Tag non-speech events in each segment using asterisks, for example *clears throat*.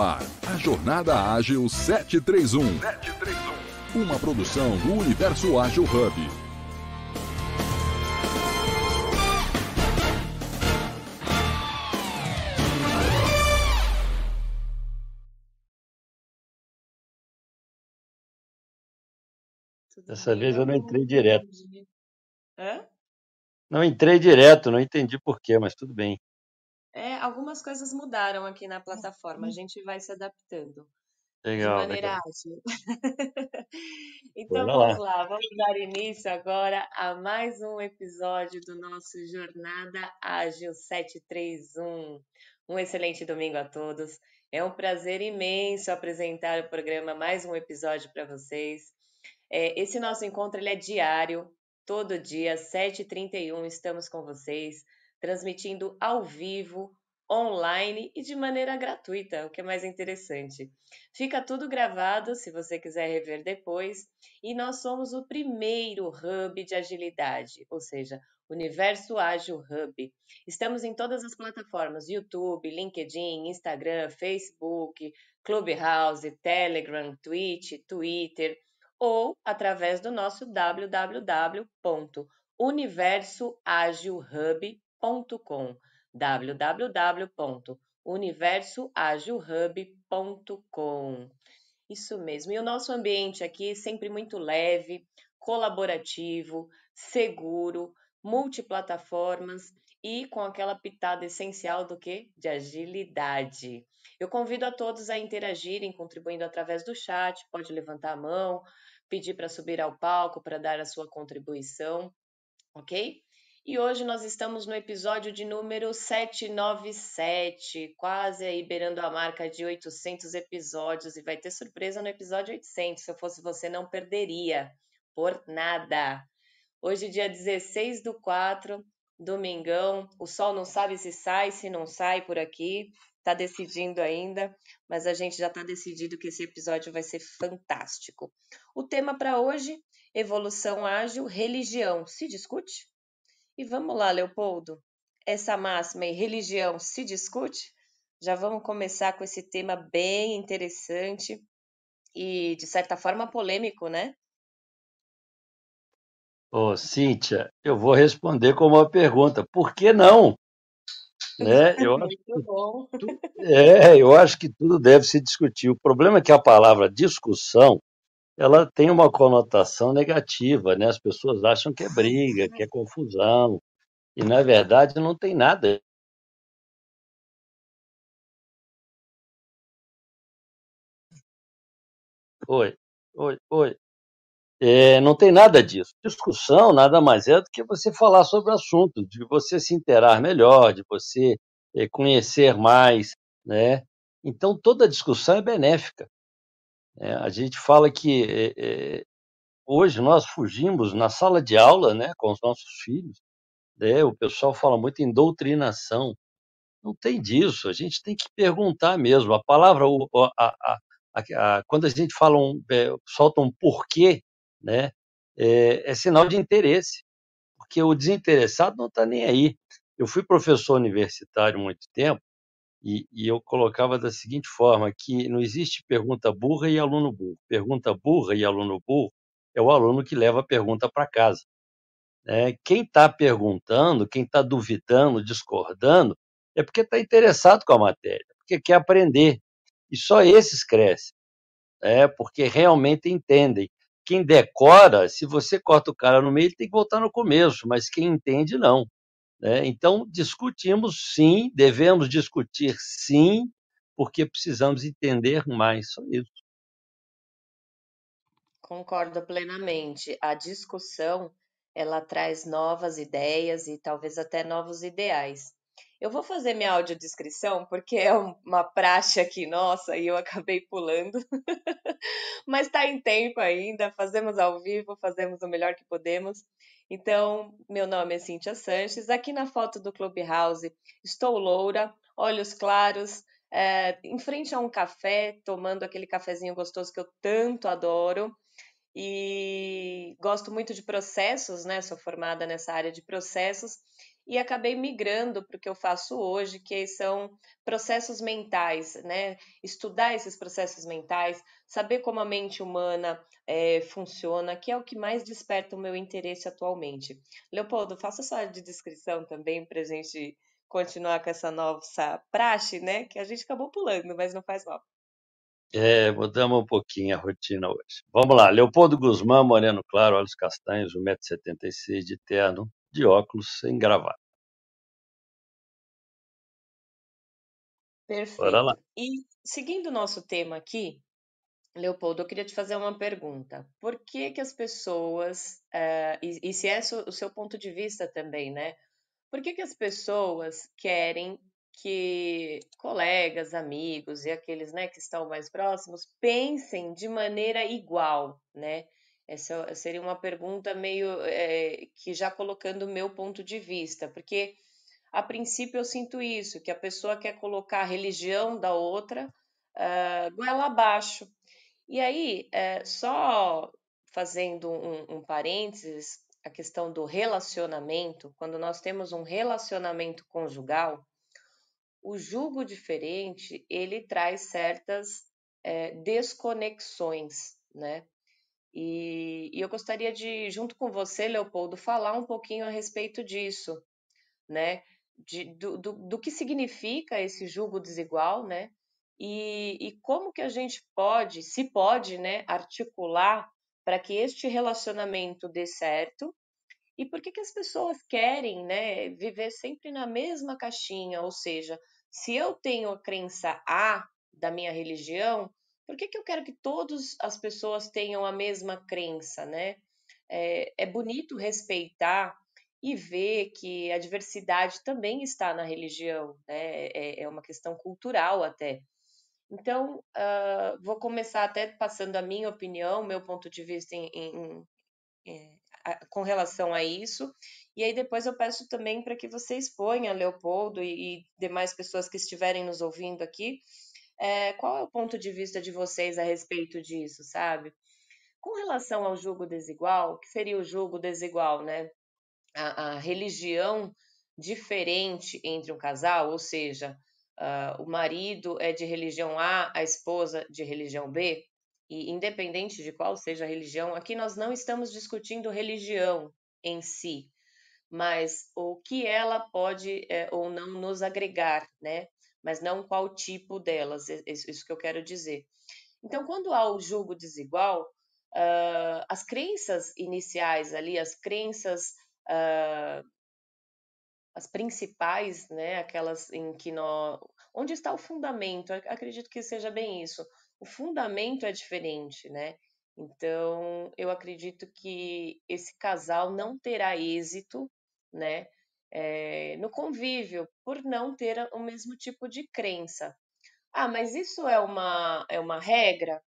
ar, a Jornada Ágil 731. 731. Uma produção do Universo Ágil Hub. Dessa vez eu não entrei direto. Hã? Não entrei direto, não entendi por quê, mas tudo bem. É, algumas coisas mudaram aqui na plataforma, a gente vai se adaptando de Legal, maneira legal. ágil. *laughs* Então vamos lá. lá, vamos dar início agora a mais um episódio do nosso Jornada Ágil 731. Um excelente domingo a todos. É um prazer imenso apresentar o programa mais um episódio para vocês. É, esse nosso encontro ele é diário, todo dia, 7h31, estamos com vocês, transmitindo ao vivo, online e de maneira gratuita, o que é mais interessante. Fica tudo gravado se você quiser rever depois, e nós somos o primeiro hub de agilidade, ou seja, Universo Ágil Hub. Estamos em todas as plataformas: YouTube, LinkedIn, Instagram, Facebook, Clubhouse, Telegram, Twitch, Twitter ou através do nosso www.universoagilhub.com www.universoagilhub.com Isso mesmo. E o nosso ambiente aqui é sempre muito leve, colaborativo, seguro, multiplataformas e com aquela pitada essencial do que? De agilidade. Eu convido a todos a interagirem, contribuindo através do chat, pode levantar a mão, pedir para subir ao palco para dar a sua contribuição, ok? E hoje nós estamos no episódio de número 797, quase aí beirando a marca de 800 episódios, e vai ter surpresa no episódio 800. Se eu fosse você, não perderia, por nada. Hoje, dia 16 do 4, domingão, o sol não sabe se sai, se não sai por aqui, tá decidindo ainda, mas a gente já tá decidido que esse episódio vai ser fantástico. O tema para hoje, evolução ágil, religião, se discute? E vamos lá, Leopoldo. Essa máxima e religião se discute? Já vamos começar com esse tema bem interessante e, de certa forma, polêmico, né? Ô, Cíntia, eu vou responder com uma pergunta. Por que não? Né? *laughs* Eu, acho Muito bom. que- é, eu acho que tudo deve se discutir. O problema é que a palavra discussão, ela tem uma conotação negativa, né? As pessoas acham que é briga, que é confusão, e na verdade não tem nada. Oi, oi, oi. É, não tem nada disso. Discussão nada mais é do que você falar sobre o assunto, de você se interar melhor, de você eh, conhecer mais, né? Então toda discussão é benéfica. Né? A gente fala que eh, eh, hoje nós fugimos na sala de aula, né, com os nossos filhos, né? O pessoal fala muito em doutrinação. Não tem disso. A gente tem que perguntar mesmo. A palavra, a- a- a- quando a gente fala um, eh, solta um porquê, né, é, é sinal de interesse, porque o desinteressado não está nem aí. Eu fui professor universitário muito tempo e, e eu colocava da seguinte forma que não existe pergunta burra e aluno burro. Pergunta burra e aluno burro é o aluno que leva a pergunta para casa. né? Quem está perguntando, quem está duvidando, discordando, é porque está interessado com a matéria, porque quer aprender. E só esses crescem, né? porque realmente entendem. Quem decora, se você corta o cara no meio, ele tem que voltar no começo, mas quem entende, não. Né? Então, discutimos sim, devemos discutir sim, porque precisamos entender mais. Só isso. Concordo plenamente. A discussão, ela traz novas ideias e talvez até novos ideais. Eu vou fazer minha audiodescrição porque é um- uma praxe aqui nossa e eu acabei pulando. *laughs* Mas está em tempo ainda, fazemos ao vivo, fazemos o melhor que podemos. Então, meu nome é Cíntia Sanches. Aqui na foto do Clubhouse estou loura, olhos claros, eh, em frente a um café, tomando aquele cafezinho gostoso que eu tanto adoro. E gosto muito de processos, né? Sou formada nessa área de processos e acabei migrando para o que eu faço hoje, que são processos mentais, né? Estudar esses processos mentais, saber como a mente humana é, funciona, que é o que mais desperta o meu interesse atualmente. Leopoldo, faça sua de descrição também para a gente continuar com essa nossa praxe, né? Que a gente acabou pulando, mas não faz mal. É, mudamos um pouquinho a rotina hoje. Vamos lá, Leopoldo Guzmán, moreno claro, olhos castanhos, 1,76m de terno, de óculos, sem gravata. Perfeito. E seguindo o nosso tema aqui, Leopoldo, eu queria te fazer uma pergunta. Por que que as pessoas, uh, e, e, se é o seu ponto de vista também, né? Por que que as pessoas querem que colegas, amigos e aqueles, né, que estão mais próximos pensem de maneira igual, né? Essa seria uma pergunta meio é, que já colocando o meu ponto de vista, porque a princípio eu sinto isso, que a pessoa quer colocar a religião da outra uh, goela abaixo. E aí, é, só fazendo um, um parênteses, a questão do relacionamento, quando nós temos um relacionamento conjugal, o julgo diferente ele traz certas é, desconexões, né? E, e, eu gostaria de, junto com você, Leopoldo, falar um pouquinho a respeito disso, né? de, do, do, do, que significa esse julgo desigual, né? E, e como que a gente pode, se pode, né, articular para que este relacionamento dê certo e por que, que as pessoas querem né, viver sempre na mesma caixinha? Ou seja, se eu tenho a crença A da minha religião, por que, que eu quero que todas as pessoas tenham a mesma crença? Né? É, é bonito respeitar e ver que a diversidade também está na religião, né? é, é uma questão cultural até. Então, uh, vou começar até passando a minha opinião, meu ponto de vista em, em, em, a, com relação a isso, e aí depois eu peço também para que você exponha, Leopoldo e, e, demais pessoas que estiverem nos ouvindo aqui, é, qual é o ponto de vista de vocês a respeito disso, sabe? Com relação ao julgo desigual, que seria o julgo desigual, né? a, a religião diferente entre um casal, ou seja, uh, o marido é de religião A, a esposa de religião B, e independente de qual seja a religião, aqui nós não estamos discutindo religião em si, mas o que ela pode é, ou não nos agregar, né? Mas não qual tipo delas, isso que eu quero dizer. Então, quando há o julgo desigual, uh, as crenças iniciais ali, as crenças uh, as principais, né, aquelas em que nós, onde está o fundamento? Eu acredito que seja bem isso. O fundamento é diferente, né? Então, eu acredito que esse casal não terá êxito, né, é, no convívio, por não ter o mesmo tipo de crença. Ah, mas isso é uma, é uma regra?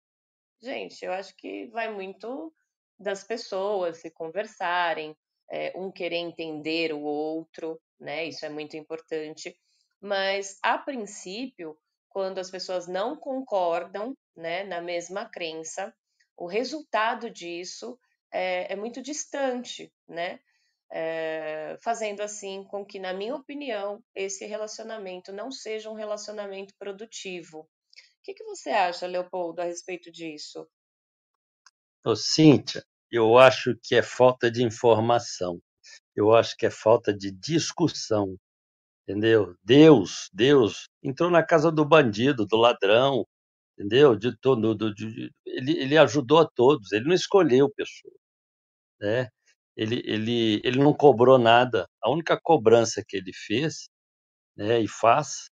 Gente, eu acho que vai muito das pessoas se conversarem, é, um querer entender o outro, né? Isso é muito importante. Mas, a princípio, quando as pessoas não concordam né, na mesma crença, o resultado disso é, é muito distante, né? É, fazendo assim com que, na minha opinião, esse relacionamento não seja um relacionamento produtivo. O que, que você acha, Leopoldo, a respeito disso? Ô, Cíntia, eu acho que é falta de informação. Eu acho que é falta de discussão, entendeu? Deus, Deus entrou na casa do bandido, do ladrão, entendeu? De de, ele, ele ajudou a todos. Ele não escolheu pessoa, né? Ele, ele, ele não cobrou nada. A única cobrança que ele fez, né, e faz,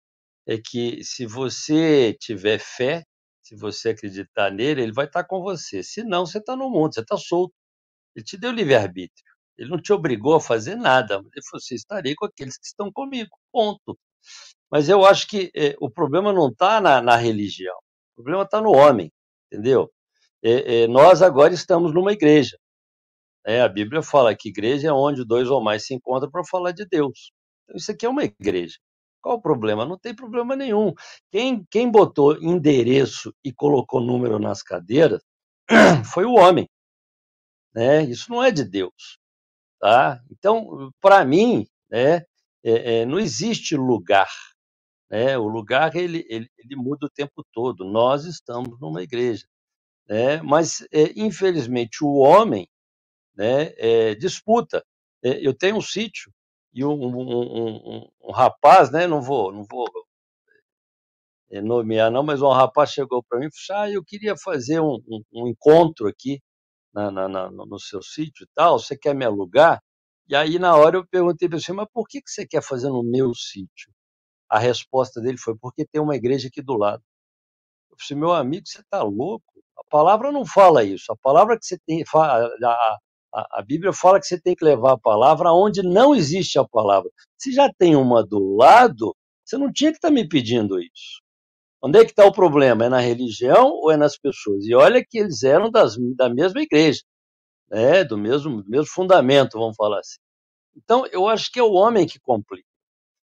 é que se você tiver fé, se você acreditar nele, ele vai estar com você. Se não, você está no mundo, você está solto. Ele te deu livre-arbítrio. Ele não te obrigou a fazer nada. Ele falou: você estarei com aqueles que estão comigo. Ponto. Mas eu acho que é, o problema não está na, na, religião. O problema está no homem, entendeu? É, é, nós agora estamos numa igreja. Né? a Bíblia fala que igreja é onde dois ou mais se encontram para falar de Deus. Então, isso aqui é uma igreja. Qual o problema? Não tem problema nenhum. Quem, quem botou endereço e colocou número nas cadeiras *clears throat* foi o homem. Né? Isso não é de Deus. Tá? Então, para mim, né, é, é, não existe lugar. Né? O lugar ele, ele, ele, muda o tempo todo. Nós estamos numa igreja. Né? Mas, é, infelizmente, o homem né, é, disputa. É, eu tenho um sítio e um, um, um, um, rapaz, né, não vou, não vou é, nomear não, mas um rapaz chegou para mim e falou: assim, ah, eu queria fazer um, encontro aqui na, na, na, no seu sítio e tal, você quer me alugar? E aí, na hora, eu perguntei para ele, mas por que, que você quer fazer no meu sítio? A resposta dele foi, porque tem uma igreja aqui do lado. Eu falei, meu amigo, você está louco? A palavra não fala isso. A palavra que você tem, a, a, a Bíblia fala que você tem que levar a palavra onde não existe a palavra. Se já tem uma do lado, você não tinha que estar tá me pedindo isso. Onde é que está o problema? É na religião ou é nas pessoas? E olha que eles eram das, da mesma igreja, né? do, mesmo, mesmo fundamento, vamos falar assim. Então, eu acho que é o homem que complica.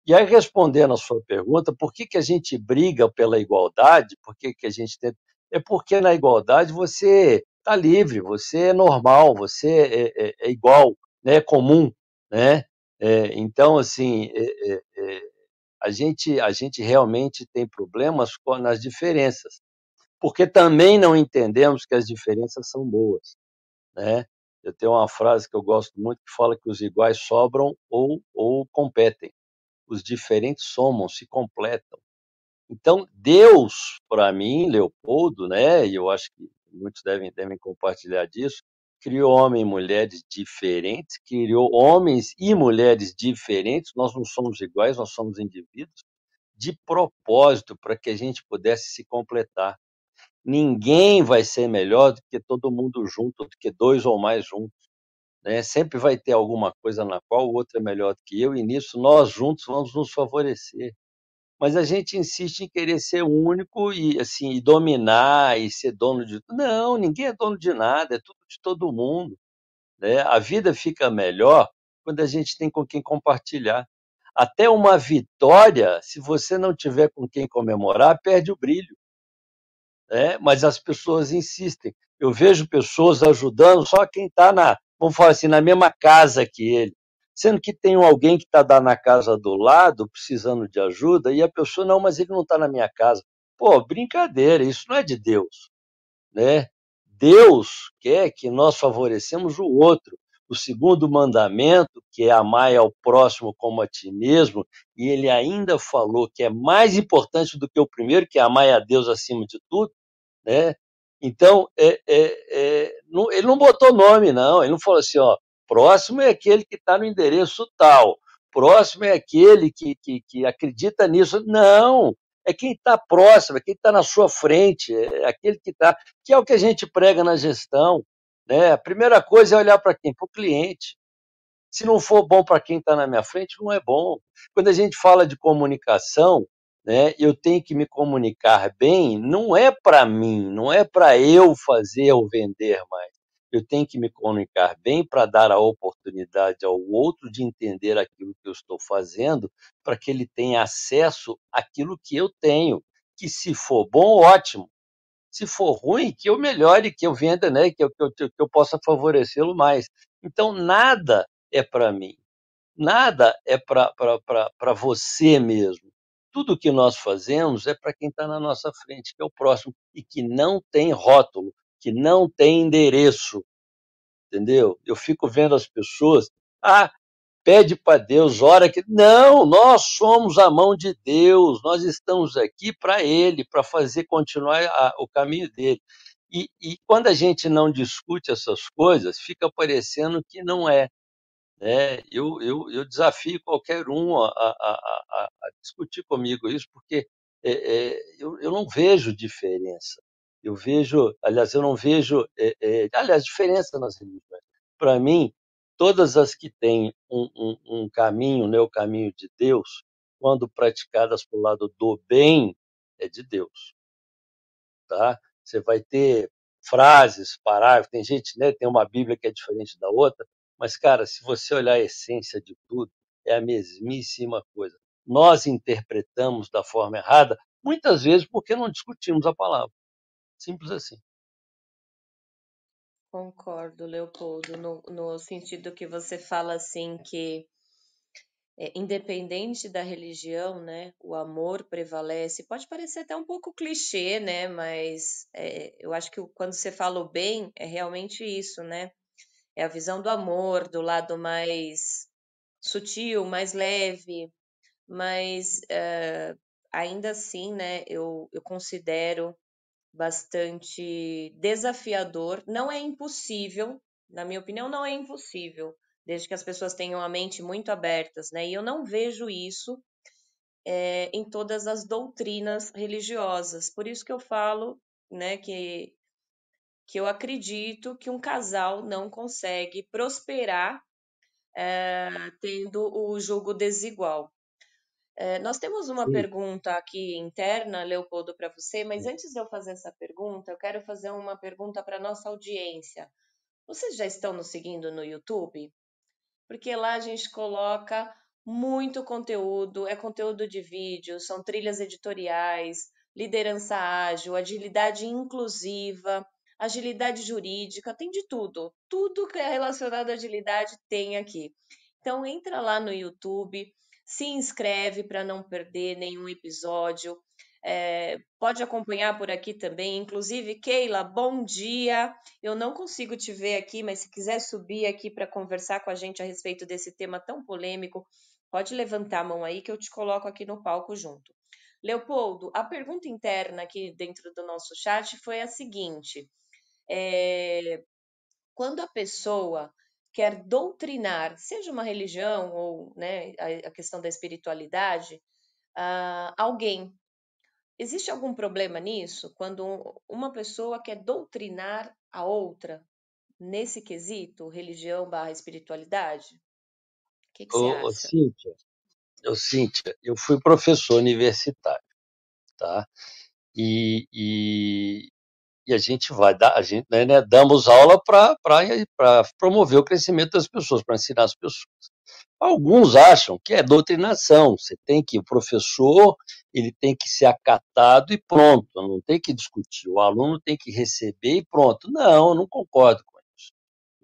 E aí, respondendo a sua pergunta, por que, que a gente briga pela igualdade? Por que, que a gente tem... É porque na igualdade você está livre, você é normal, você é, é, é igual, né? comum. Né? É, então, assim, é, é, é, a, gente, a gente realmente tem problemas nas diferenças, porque também não entendemos que as diferenças são boas. Né? Eu tenho uma frase que eu gosto muito que fala que os iguais sobram ou, ou competem. Os diferentes somam, se completam. Então, Deus, para mim, Leopoldo, né, e eu acho que muitos devem, devem compartilhar disso, criou homens e mulheres diferentes, criou homens e mulheres diferentes, nós não somos iguais, nós somos indivíduos, de propósito, para que a gente pudesse se completar. Ninguém vai ser melhor do que todo mundo junto, do que dois ou mais juntos. Né? Sempre vai ter alguma coisa na qual o outro é melhor do que eu, e nisso nós juntos vamos nos favorecer mas a gente insiste em querer ser único e assim e dominar e ser dono de tudo. Não, ninguém é dono de nada, é tudo de todo mundo. Né? A vida fica melhor quando a gente tem com quem compartilhar. Até uma vitória, se você não tiver com quem comemorar, perde o brilho. Né? Mas as pessoas insistem. Eu vejo pessoas ajudando só quem está na, vamos falar assim, na mesma casa que ele sendo que tem alguém que está na casa do lado precisando de ajuda e a pessoa, não, mas ele não está na minha casa. Pô, brincadeira, isso não é de Deus. Né? Deus quer que nós favorecemos o outro. O segundo mandamento, que é amar ao próximo como a ti mesmo, e ele ainda falou que é mais importante do que o primeiro, que é amar a Deus acima de tudo, né? Então, é, é, é, não, ele não botou nome, não. Ele não falou assim, ó, Próximo é aquele que está no endereço tal. Próximo é aquele que, que, que acredita nisso. Não, é quem está próximo, é quem está na sua frente, é aquele que está. Que é o que a gente prega na gestão. Né? A primeira coisa é olhar para quem? Para o cliente. Se não for bom para quem está na minha frente, não é bom. Quando a gente fala de comunicação, né, eu tenho que me comunicar bem, não é para mim, não é para eu fazer ou vender mais eu tenho que me comunicar bem para dar a oportunidade ao outro de entender aquilo que eu estou fazendo, para que ele tenha acesso àquilo que eu tenho. Que se for bom, ótimo. Se for ruim, que eu melhore, que eu venda, né? que, eu, que, eu, que eu possa favorecê-lo mais. Então, nada é para mim. Nada é para você mesmo. Tudo que nós fazemos é para quem está na nossa frente, que é o próximo, e que não tem rótulo, que não tem endereço, entendeu? Eu fico vendo as pessoas, ah, pede para Deus, ora que. Não, nós somos a mão de Deus, nós estamos aqui para Ele, para fazer continuar a, o caminho dele. E, e, quando a gente não discute essas coisas, fica parecendo que não é. Né? Eu, eu, eu desafio qualquer um a, a, a, a discutir comigo isso, porque é, é, eu, eu não vejo diferença. Eu vejo, aliás, eu não vejo, é, é, aliás, diferença nas religiões. Para mim, todas as que têm um, um, um caminho, né, o caminho de Deus, quando praticadas para o lado do bem, é de Deus. Tá? Você vai ter frases, parágrafos, tem gente, né, tem uma Bíblia que é diferente da outra, mas, cara, se você olhar a essência de tudo, é a mesmíssima coisa. Nós interpretamos da forma errada, muitas vezes porque não discutimos a palavra. Simples assim. Concordo, Leopoldo, no, no sentido que você fala assim que é, independente da religião, né, o amor prevalece. Pode parecer até um pouco clichê, né, mas é, eu acho que quando você fala o bem, é realmente isso, né? É a visão do amor, do lado mais sutil, mais leve, mas é, ainda assim, né, eu, eu considero bastante desafiador. Não é impossível, na minha opinião, não é impossível, desde que as pessoas tenham a mente muito abertas, né? E eu não vejo isso é, em todas as doutrinas religiosas. Por isso que eu falo, né, que que eu acredito que um casal não consegue prosperar é, tendo o jogo desigual. É, nós temos uma Sim. pergunta aqui interna, Leopoldo, para você, mas antes de eu fazer essa pergunta, eu quero fazer uma pergunta para nossa audiência. Vocês já estão nos seguindo no YouTube? Porque lá a gente coloca muito conteúdo, é conteúdo de vídeo, são trilhas editoriais, liderança ágil, agilidade inclusiva, agilidade jurídica, tem de tudo. Tudo que é relacionado à agilidade tem aqui. Então entra lá no YouTube, se inscreve para não perder nenhum episódio. É, pode acompanhar por aqui também. Inclusive, Keila, bom dia. Eu não consigo te ver aqui, mas se quiser subir aqui para conversar com a gente a respeito desse tema tão polêmico, pode levantar a mão aí que eu te coloco aqui no palco junto. Leopoldo, a pergunta interna aqui dentro do nosso chat foi a seguinte: é, quando a pessoa quer doutrinar, seja uma religião ou né, a, questão da espiritualidade, uh, alguém. Existe algum problema nisso? Quando uma pessoa quer doutrinar a outra nesse quesito, religião barra espiritualidade? O que, que ô, você acha? Ô, Cíntia, ô, Cíntia, eu fui professor universitário, tá? E, e, e a gente vai dar, a gente né, né damos aula para promover o crescimento das pessoas, para ensinar as pessoas. Alguns acham que é doutrinação, você tem que, o professor, ele tem que ser acatado e pronto, não tem que discutir, o aluno tem que receber e pronto. Não, eu não concordo com isso.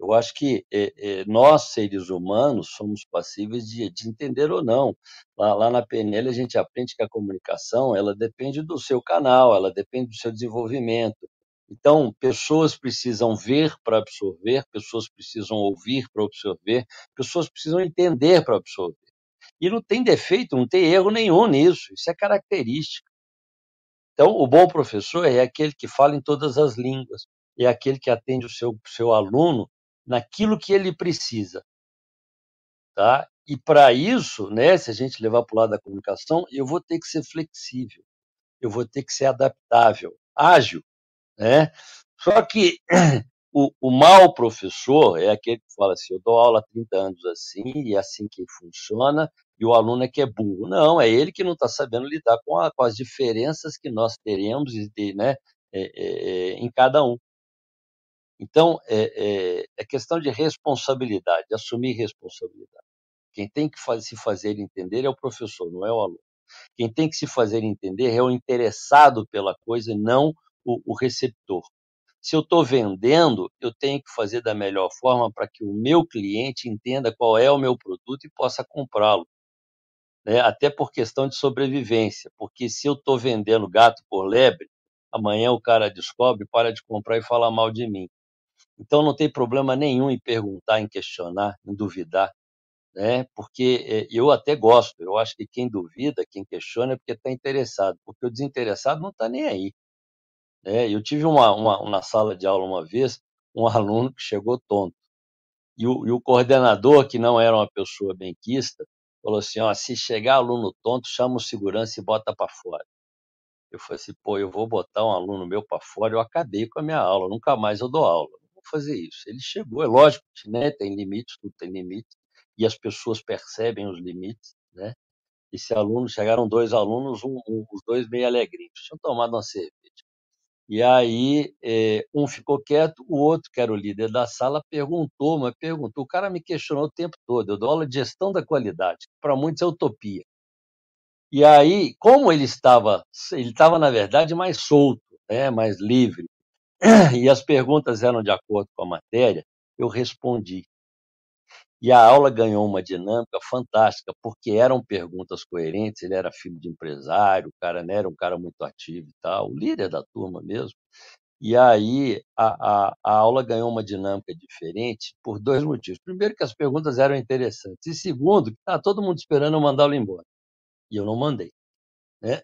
Eu acho que é, é, nós, seres humanos, somos passíveis de, de entender ou não. Lá, lá na PNL a gente aprende que a comunicação, ela depende do seu canal, ela depende do seu desenvolvimento, então, pessoas precisam ver para absorver, pessoas precisam ouvir para absorver, pessoas precisam entender para absorver. E não tem defeito, não tem erro nenhum nisso, isso é característica. Então, o bom professor é aquele que fala em todas as línguas, é aquele que atende o seu, seu aluno naquilo que ele precisa. Tá? E para isso, né, se a gente levar para o lado da comunicação, eu vou ter que ser flexível, eu vou ter que ser adaptável, ágil. Né? Só que *clears throat* o, o mau professor é aquele que fala assim: eu dou aula há 30 anos assim, e é assim que funciona, e o aluno é que é burro. Não, é ele que não está sabendo lidar com, a, com, as diferenças que nós teremos né, é, é, é, em cada um. Então, é, é, é, questão de responsabilidade, de assumir responsabilidade. Quem tem que faz, se fazer entender é o professor, não é o aluno. Quem tem que se fazer entender é o interessado pela coisa e não o, o receptor. Se eu estou vendendo, eu tenho que fazer da melhor forma para que o meu cliente entenda qual é o meu produto e possa comprá-lo. Né? Até por questão de sobrevivência, porque se eu estou vendendo gato por lebre, amanhã o cara descobre, para de comprar e fala mal de mim. Então não tem problema nenhum em perguntar, em questionar, em duvidar, né? Porque eh, eu até gosto. Eu acho que quem duvida, quem questiona, é porque está interessado, porque o desinteressado não está nem aí. É, eu tive uma, uma, na sala de aula uma vez um *laughs* aluno que chegou tonto. E o, e o coordenador, que não era uma pessoa benquista, falou assim: ó, se chegar aluno tonto, chama o segurança e bota para fora. Eu falei assim: pô, eu vou botar um aluno meu para fora, eu acabei com a minha aula, nunca mais eu dou aula. Não vou fazer isso. Ele chegou, é lógico, né, tem limites, tudo tem limites, e as pessoas percebem os limites, né? Esse aluno, chegaram dois alunos, um, um, os dois meio alegrinhos, tinham tomado uma cerveja. E aí, é, um ficou quieto, o outro, que era o líder da sala, perguntou, mas perguntou. O cara me questionou o tempo todo. Eu dou aula de gestão da qualidade, para muitos é utopia. E aí, como ele estava, ele estava, na verdade, mais solto, né, mais livre, *clears throat* e as perguntas eram de acordo com a matéria, eu respondi. E a aula ganhou uma dinâmica fantástica, porque eram perguntas coerentes. Ele era filho de empresário, o cara né, era um cara muito ativo e tal, o líder da turma mesmo. E aí a, a, a aula ganhou uma dinâmica diferente por dois motivos. Primeiro, que as perguntas eram interessantes. E segundo, que está todo mundo esperando eu mandá-lo embora. E eu não mandei. Né?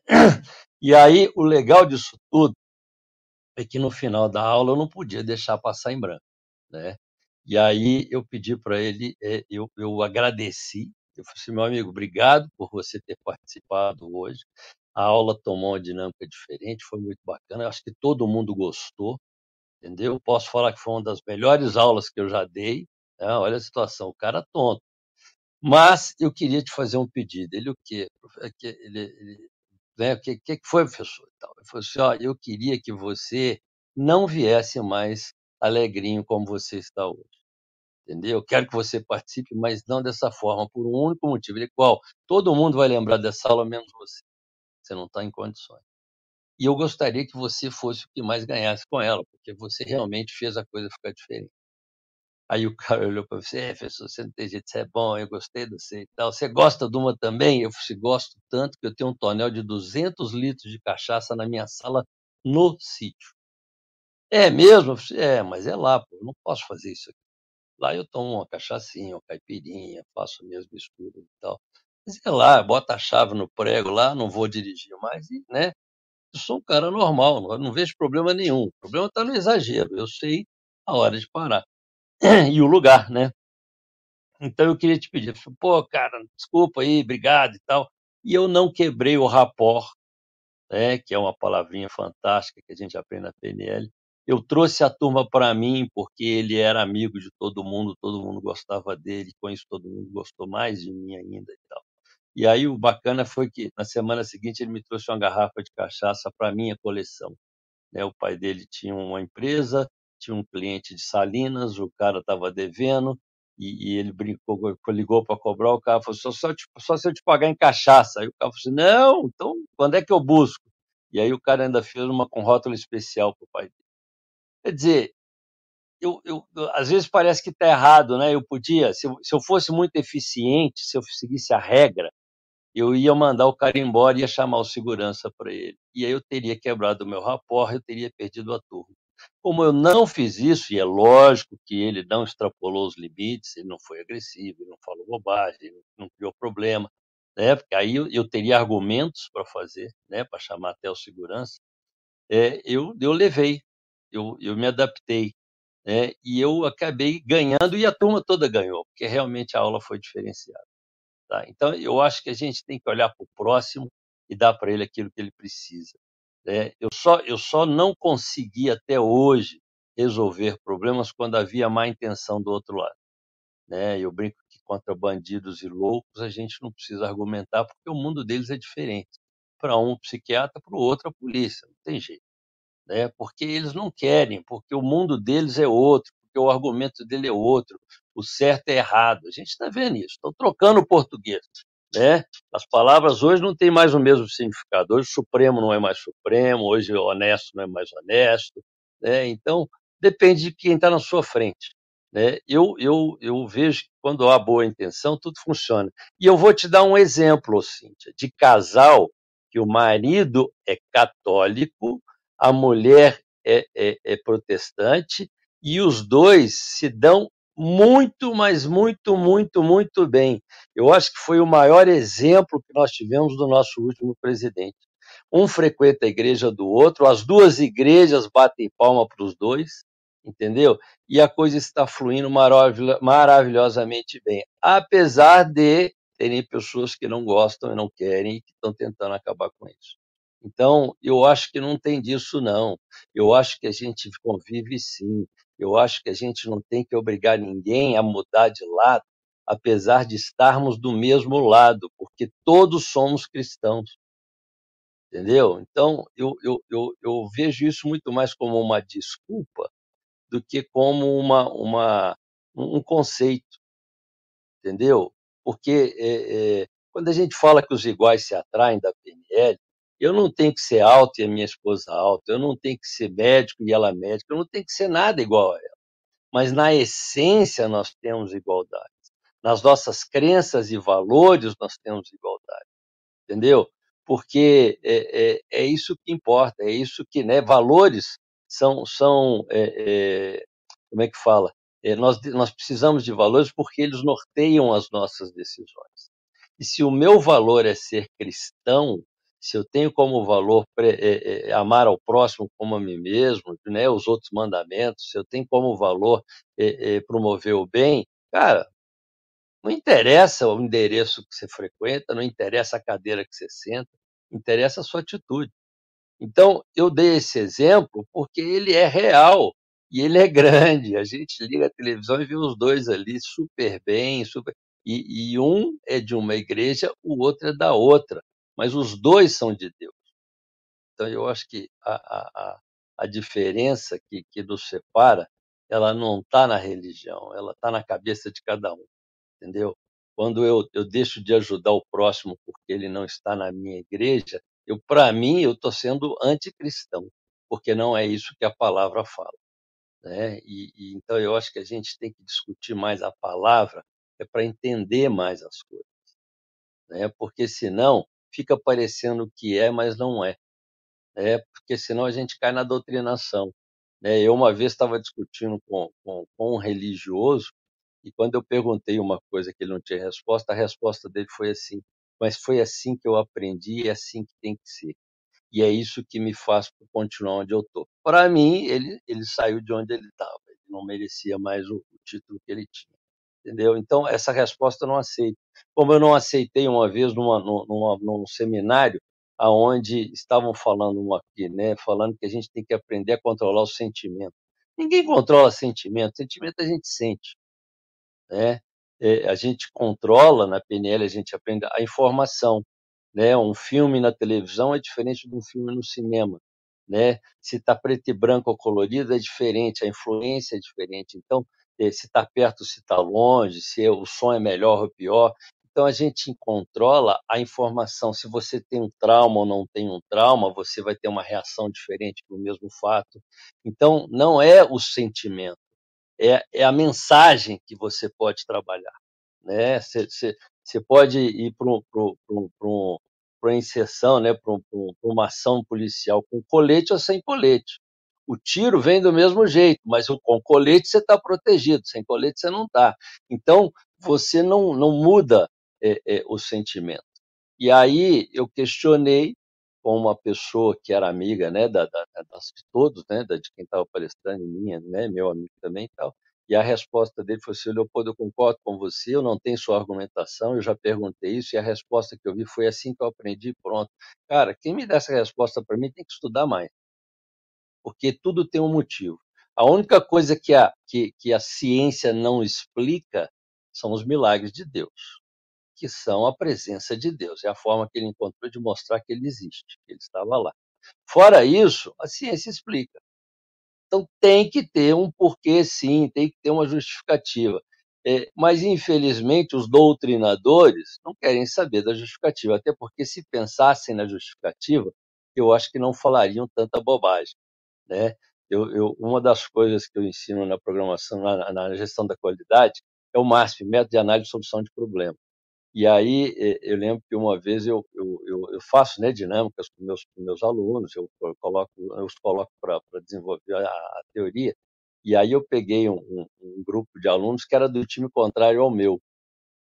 E aí o legal disso tudo é que no final da aula eu não podia deixar passar em branco. Né? E aí eu pedi para ele, é, eu, eu agradeci, eu falei assim, meu amigo, obrigado por você ter participado hoje. A aula tomou uma dinâmica diferente, foi muito bacana. Eu acho que todo mundo gostou, entendeu? Posso falar que foi uma das melhores aulas que eu já dei. Né? Olha a situação, o cara é tonto. Mas eu queria te fazer um pedido. Ele o quê? Ele, ele, né? O que, que foi, professor? Ele falou assim, ó, eu queria que você não viesse mais alegrinho como você está hoje. Entendeu? Eu quero que você participe, mas não dessa forma, por um único motivo. Ele, qual? Todo mundo vai lembrar dessa aula, menos você. Você não está em condições. E eu gostaria que você fosse o que mais ganhasse com ela, porque você realmente fez a coisa ficar diferente. Aí o cara olhou para você, é, professor, você não tem jeito, você é bom, eu gostei de você e tal. Você gosta de uma também? Eu falei, gosto tanto que eu tenho um tonel de 200 litros de cachaça na minha sala no sítio. É mesmo? É, mas é lá, pô, não posso fazer isso aqui. Lá eu tomo uma cachaçinha, uma caipirinha, faço minhas misturas e tal. Mas é lá, bota a chave no prego lá, não vou dirigir mais, e, né? Eu sou um cara normal, não, não vejo problema nenhum. O problema está no exagero. Eu sei a hora de parar. e o lugar, né? Então eu queria te pedir, pô, cara, desculpa aí, obrigado e tal. E eu não quebrei o rapport, né, que é uma palavrinha fantástica que a gente aprende na PNL. Eu trouxe a turma para mim porque ele era amigo de todo mundo, todo mundo gostava dele, com isso todo mundo gostou mais de mim ainda e tal. E aí o bacana foi que na semana seguinte ele me trouxe uma garrafa de cachaça para minha coleção. Né? O pai dele tinha uma empresa, tinha um cliente de Salinas, o cara estava devendo, e, e, ele brincou, ligou para cobrar, o cara falou, só, só, só, se eu te pagar em cachaça. Aí o cara falou assim, não, então quando é que eu busco? E aí o cara ainda fez uma com rótulo especial para o pai dele. Quer dizer, eu, eu, às vezes parece que está errado, né? Eu podia, se eu, se eu fosse muito eficiente, se eu seguisse a regra, eu ia mandar o cara embora e ia chamar o segurança para ele. E aí eu teria quebrado o meu rapport, eu teria perdido a turma. Como eu não fiz isso, e é lógico que ele não extrapolou os limites, ele não foi agressivo, ele não falou bobagem, ele não criou problema, né? porque aí eu, eu teria argumentos para fazer, né? para chamar até o segurança, é, eu, eu levei, eu, eu me adaptei, né? e eu acabei ganhando, e a turma toda ganhou, porque realmente a aula foi diferenciada. Tá? Então, eu acho que a gente tem que olhar para o próximo e dar para ele aquilo que ele precisa. Né? Eu, só, eu só não consegui até hoje resolver problemas quando havia má intenção do outro lado. Né? Eu brinco que contra bandidos e loucos a gente não precisa argumentar porque o mundo deles é diferente. Para um psiquiatra, para o outro a polícia, não tem jeito. Né? Porque eles não querem, porque o mundo deles é outro, porque o argumento dele é outro, o certo é errado. A gente está vendo isso, estão trocando o português. Né? As palavras hoje não têm mais o mesmo significado. Hoje Supremo não é mais Supremo, hoje honesto não é mais honesto. Né? Então, depende de quem está na sua frente. Né? Eu, eu, eu vejo que quando há boa intenção, tudo funciona. E eu vou te dar um exemplo, Cíntia, de casal que o marido é católico, a mulher é, é, é protestante, e os dois se dão muito, mas muito, muito, muito bem. Eu acho que foi o maior exemplo que nós tivemos do nosso último presidente. Um frequenta a igreja do outro, as duas igrejas batem palma para os dois, entendeu? E a coisa está fluindo maravilhosamente bem, apesar de terem pessoas que não gostam e não querem e que estão tentando acabar com isso. Então, eu acho que não tem disso, não. Eu acho que a gente convive sim. Eu acho que a gente não tem que obrigar ninguém a mudar de lado, apesar de estarmos do mesmo lado, porque todos somos cristãos. Entendeu? Então, eu, eu, eu, eu vejo isso muito mais como uma desculpa do que como uma, uma, um conceito. Entendeu? Porque é, é, quando a gente fala que os iguais se atraem da PNL, eu não tenho que ser alto e a minha esposa alta, eu não tenho que ser médico e ela médica, eu não tenho que ser nada igual a ela. Mas na essência nós temos igualdade. nas nossas crenças e valores nós temos igualdade, entendeu? Porque é, é, é isso que importa, é isso que, né, valores são, são é, é como é que fala? É, nós, nós precisamos de valores porque eles norteiam as nossas decisões. E se o meu valor é ser cristão, se eu tenho como valor é, é, amar ao próximo como a mim mesmo, né, os outros mandamentos, se eu tenho como valor é, promover o bem, cara, não interessa o endereço que você frequenta, não interessa a cadeira que você senta, interessa a sua atitude. Então, eu dei esse exemplo porque ele é real e ele é *laughs* grande. A gente liga a televisão e vê os dois ali super bem, super. E, e um é de uma igreja, o outro é da outra, mas os dois são de Deus. Então, eu acho que a, a, a diferença que, que nos separa, ela não está na religião, ela está na cabeça de cada um entendeu? Quando eu, eu deixo de ajudar o próximo porque ele não está na minha igreja, eu para mim eu estou sendo anticristão, porque não é isso que a palavra fala. Né? E, e, então eu acho que a gente tem que discutir mais a palavra é para entender mais as coisas, né? Porque senão fica parecendo que é, mas não é, né? Porque senão a gente cai na doutrinação. Né? Eu uma vez estava discutindo com, com, com um religioso e quando eu perguntei uma coisa que ele não tinha resposta, a resposta dele foi assim: mas foi assim que eu aprendi, é assim que tem que ser. E é isso que me faz continuar onde eu estou. Para mim, ele, ele saiu de onde ele estava. Ele não merecia mais o, o, título que ele tinha. Entendeu? Então, essa resposta eu não aceito. Como eu não aceitei uma vez numa, numa, num seminário aonde estavam falando uma aqui, né, falando que a gente tem que aprender a controlar o sentimento. Ninguém controla sentimento, sentimento a gente sente né? É, a gente controla na PNL, a gente aprende a informação, né? Um filme na televisão é diferente de um filme no cinema, né? Se está preto e branco ou colorido é diferente, a influência é diferente. Então, se está perto, se está longe, se o som é melhor ou pior. Então, a gente controla a informação. Se você tem um trauma ou não tem um trauma, você vai ter uma reação diferente para o mesmo fato. Então, não é o sentimento é, é a mensagem que você pode trabalhar. Né? Você, pode ir para um, uma inserção, né? para um, uma ação policial com colete ou sem colete. O tiro vem do mesmo jeito, mas com colete você está protegido, sem colete você não está. Então, você não, não muda é, é, o sentimento. E aí eu questionei com uma pessoa que era amiga, né, da, da, de todos, né, da, de quem estava palestrando, minha, né, meu amigo também e tal. E a resposta dele foi assim, Leopoldo, eu concordo com você, eu não tenho sua argumentação, eu já perguntei isso, e a resposta que eu vi foi assim que eu aprendi, pronto. Cara, quem me dá essa resposta para mim tem que estudar mais, porque tudo tem um motivo. A única coisa que a, que, que a ciência não explica são os milagres de Deus que são a presença de Deus. É a forma que ele encontrou de mostrar que ele existe, que ele estava lá. Fora isso, a ciência explica. Então tem que ter um porquê, sim, tem que ter uma justificativa. É, mas, infelizmente, os doutrinadores não querem saber da justificativa, até porque se pensassem na justificativa, eu acho que não falariam tanta bobagem. Né? Eu, eu, uma das coisas que eu ensino na programação, na, na gestão da qualidade, é o MASP, Método de Análise e Solução de Problemas. E aí eu lembro que uma vez eu, eu, eu, eu faço né, dinâmicas com meus, com meus alunos, eu, coloco, eu os coloco para desenvolver a, a, teoria, e aí eu peguei um, um, um, grupo de alunos que era do time contrário ao meu,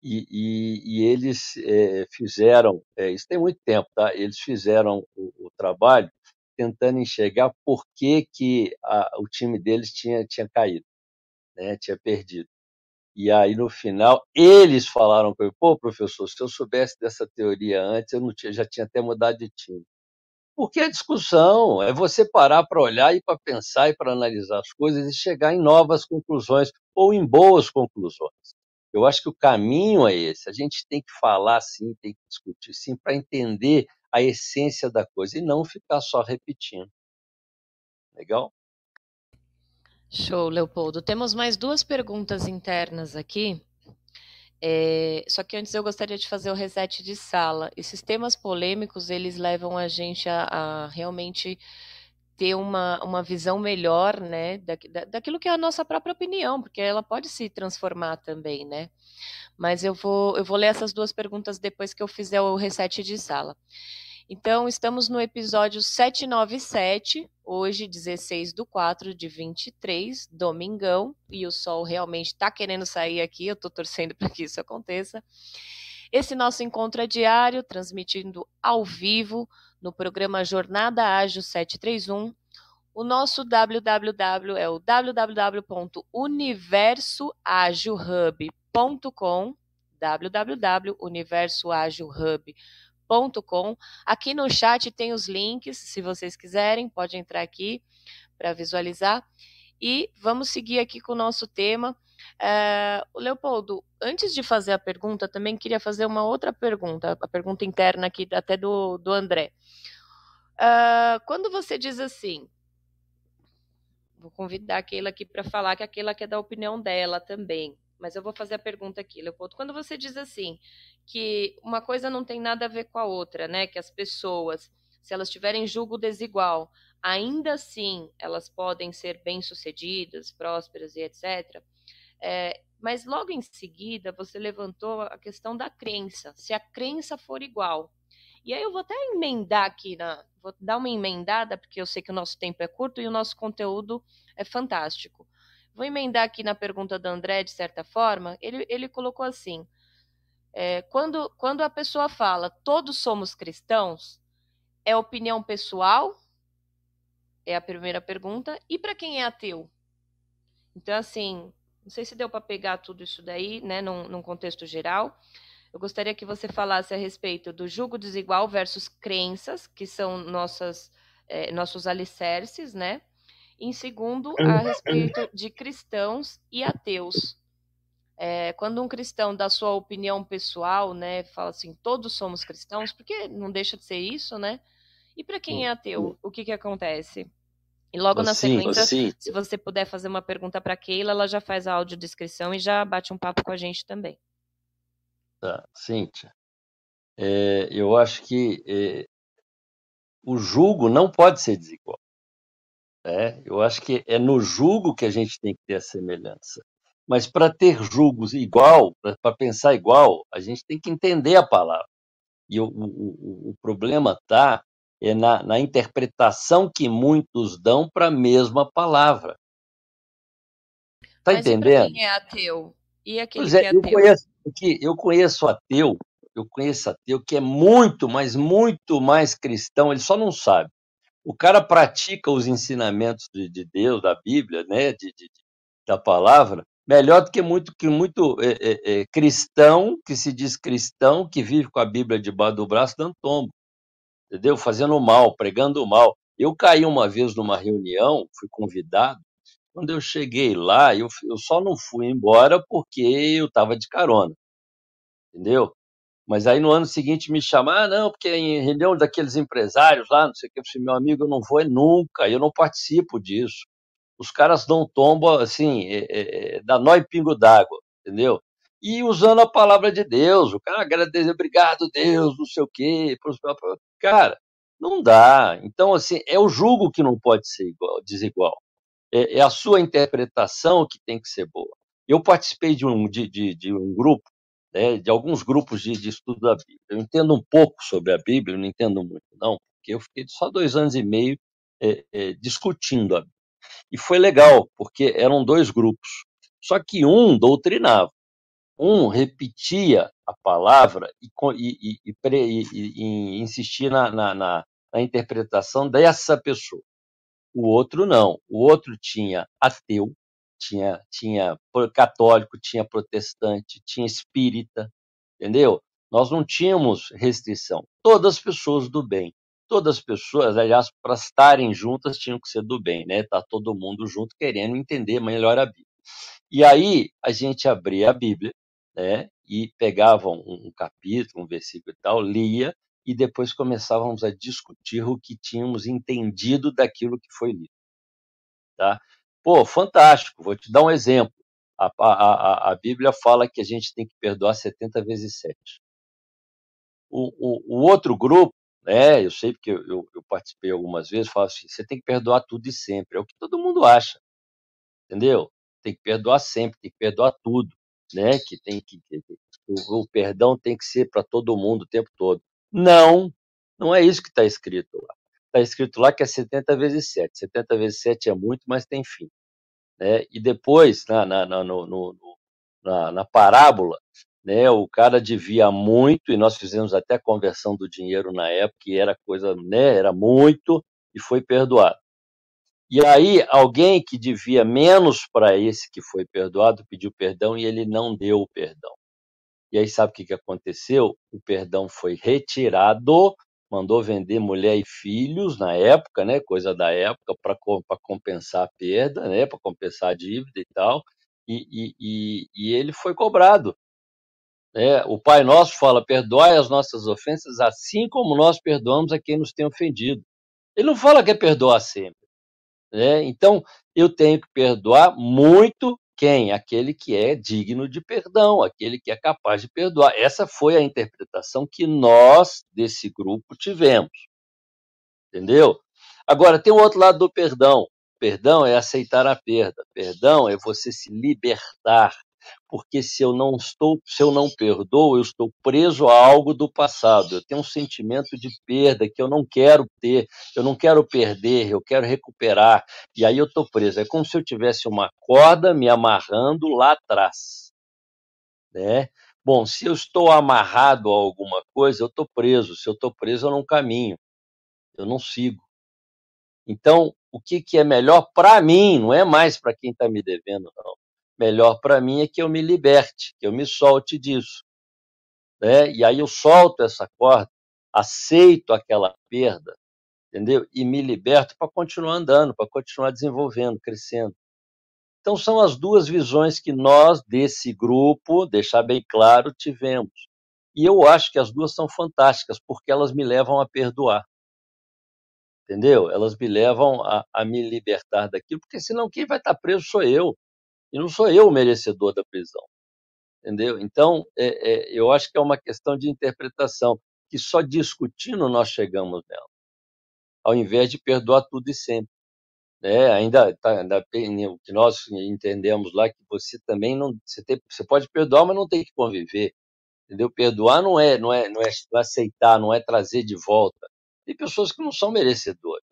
e, e, e eles é, fizeram, é, isso tem muito tempo, tá? eles fizeram o, o trabalho tentando enxergar por que, que a, o time deles tinha, tinha caído, né, tinha perdido. E aí, no final, eles falaram para pô, professor, se eu soubesse dessa teoria antes, eu não tinha, já tinha até mudado de time. Porque a discussão é você parar para olhar e para pensar e para analisar as coisas e chegar em novas conclusões ou em boas conclusões. Eu acho que o caminho é esse. A gente tem que falar sim, tem que discutir sim, para entender a essência da coisa e não ficar só repetindo. Legal? Show, Leopoldo. Temos mais duas perguntas internas aqui. É, só que antes eu gostaria de fazer o reset de sala. Esses temas polêmicos, eles levam a gente a, a realmente ter uma, uma visão melhor, né, da, da, daquilo que é a nossa própria opinião, porque ela pode se transformar também, né? Mas eu vou, eu vou ler essas duas perguntas depois que eu fizer o reset de sala. Então, estamos no episódio 797, hoje, 16 do 4 de 23, domingão, e o sol realmente está querendo sair aqui, eu estou torcendo *laughs* para que isso aconteça. Esse nosso encontro é diário, transmitindo ao vivo no programa Jornada Ágil 731. O nosso www é o www.universoagilhub.com www.universoagilhub.com com. Aqui no chat tem os links, se vocês quiserem, pode entrar aqui para visualizar. E vamos seguir aqui com o nosso tema. É, Leopoldo, antes de fazer a pergunta, também queria fazer uma outra pergunta, a pergunta interna aqui, até do, do André. É, quando você diz assim, vou convidar a Keila aqui para falar que a Keila quer dar a opinião dela também, mas eu vou fazer a pergunta aqui, Leopoldo. Quando você diz assim, que uma coisa não tem nada a ver com a outra, né? Que as pessoas, se elas tiverem julgo desigual, ainda assim elas podem ser bem-sucedidas, prósperas e etc. É, mas logo em seguida você levantou a questão da crença, se a crença for igual. E aí eu vou até emendar aqui, na, vou dar uma emendada, porque eu sei que o nosso tempo é curto e o nosso conteúdo é fantástico. Vou emendar aqui na pergunta do André, de certa forma, ele, ele colocou assim: é, quando, quando a pessoa fala todos somos cristãos, é opinião pessoal? É a primeira pergunta. E para quem é ateu? Então, assim, não sei se deu para pegar tudo isso daí, né, num, num, contexto geral. Eu gostaria que você falasse a respeito do julgo desigual versus crenças, que são nossas, é, nossos alicerces, né? Em segundo, a respeito de cristãos e ateus. É, quando um cristão dá sua opinião pessoal, né, fala assim, todos somos cristãos, porque não deixa de ser isso, né? E para quem é ateu, o que que acontece? E logo na sequência, se você puder fazer uma pergunta para Keila, ela já faz a audiodescrição e já bate um papo com a gente também. Tá, Cíntia. É, eu acho que é, o julgo não pode ser desigual. É, eu acho que é no julgo que a gente tem que ter a semelhança. Mas para ter julgos igual, para pensar igual, a gente tem que entender a palavra. E o, o, o problema está é na, na, interpretação que muitos dão para a mesma palavra. Está entendendo? quem é ateu? E aquele pois é, que é ateu? Eu conheço, eu conheço ateu, eu conheço ateu que é muito, mas muito mais cristão, ele só não sabe. O cara pratica os ensinamentos de, de Deus, da Bíblia, né, de, de, da palavra, melhor do que muito, que muito é, é, cristão, que se diz cristão, que vive com a Bíblia debaixo do braço, dando tombo, entendeu? Fazendo mal, pregando mal. Eu caí uma vez numa reunião, fui convidado, quando eu cheguei lá, eu, eu só não fui embora porque eu estava de carona, entendeu? Mas aí no ano seguinte me chamaram, ah, não, porque é em reunião daqueles empresários lá, não sei o que, eu falei, meu amigo, eu não vou é nunca, eu não participo disso os caras dão tombo assim, é, é, é dá nó e pingo d'água, entendeu? E usando a palavra de Deus, o cara agradece, obrigado Deus, não sei o quê, cara, não dá. Então, assim, é o julgo que não pode ser igual, desigual. É, é a sua interpretação que tem que ser boa. Eu participei de um, de, de, de um grupo, né, de alguns grupos de, de estudo da Bíblia. Eu entendo um pouco sobre a Bíblia, não entendo muito, não, porque eu fiquei só dois anos e meio é, é, discutindo a Bíblia. E foi legal, porque eram dois grupos. Só que um doutrinava, um repetia a palavra e, e, e, e insistia na, na, na, na interpretação dessa pessoa. O outro não. O outro tinha ateu, tinha, tinha católico, tinha protestante, tinha espírita, entendeu? Nós não tínhamos restrição. Todas as pessoas do bem todas as pessoas, aliás, para estarem juntas, tinham que ser do bem, né? Tá todo mundo junto querendo entender melhor a Bíblia. E aí a gente abria a Bíblia, né? E pegava um, um capítulo, um versículo e tal, lia e depois começávamos a discutir o que tínhamos entendido daquilo que foi lido. Tá? Pô, fantástico, vou te dar um exemplo. A, a, a, Bíblia fala que a gente tem que perdoar 70 vezes 7. O, o, o outro grupo né? Eu sei porque eu, eu, participei algumas vezes, falo assim, você tem que perdoar tudo e sempre, é o que todo mundo acha, entendeu? Tem que perdoar sempre, tem que perdoar tudo, né? Que tem que, que o, o perdão tem que ser para todo mundo o tempo todo. Não, não é isso que está escrito lá. Está escrito lá que é 70 vezes 7. 70 vezes 7 é muito, mas tem fim. Né? E depois, na, na, na, no, no, na, na parábola, né, o cara devia muito, e nós fizemos até a conversão do dinheiro na época, que era coisa, né, era muito, e foi perdoado. E aí, alguém que devia menos para esse que foi perdoado pediu perdão e ele não deu o perdão. E aí, sabe o que, que aconteceu? O perdão foi retirado, mandou vender mulher e filhos na época, né, coisa da época, para compensar a perda, né, para compensar a dívida e tal, e, e, e, ele foi cobrado. Né? O Pai Nosso fala: perdoai as nossas ofensas, assim como nós perdoamos a quem nos tem ofendido. Ele não fala que é perdoar sempre. Né? Então, eu tenho que perdoar muito quem? Aquele que é digno de perdão, aquele que é capaz de perdoar. Essa foi a interpretação que nós, desse grupo, tivemos. Entendeu? Agora, tem o outro lado do perdão. Perdão é aceitar a perda. Perdão é você se libertar porque se eu não estou, se eu não perdoo, eu estou preso a algo do passado. Eu tenho um sentimento de perda que eu não quero ter, eu não quero perder, eu quero recuperar. E aí eu estou preso. É como se eu tivesse uma corda me amarrando lá atrás, né? Bom, se eu estou amarrado a alguma coisa, eu estou preso. Se eu estou preso, eu não caminho, eu não sigo. Então, o que, que é melhor para mim, não é mais para quem está me devendo, não melhor para mim é que eu me liberte, que eu me solte disso. Né? E aí eu solto essa corda, aceito aquela perda, entendeu? E me liberto para continuar andando, para continuar desenvolvendo, crescendo. Então são as duas visões que nós desse grupo, deixar bem claro, tivemos. E eu acho que as duas são fantásticas, porque elas me levam a perdoar. Entendeu? Elas me levam a, a me libertar daquilo, porque senão quem vai estar preso sou eu. E não sou eu o merecedor da prisão. Entendeu? Então, é, é, eu acho que é uma questão de interpretação, que só discutindo nós chegamos nela, ao invés de perdoar tudo e sempre. É, ainda, tá, ainda o que nós entendemos lá que você também não você, tem, você pode perdoar, mas não tem que conviver. Entendeu? Perdoar não é, não é, não é aceitar, não é trazer de volta. Tem pessoas que não são merecedoras.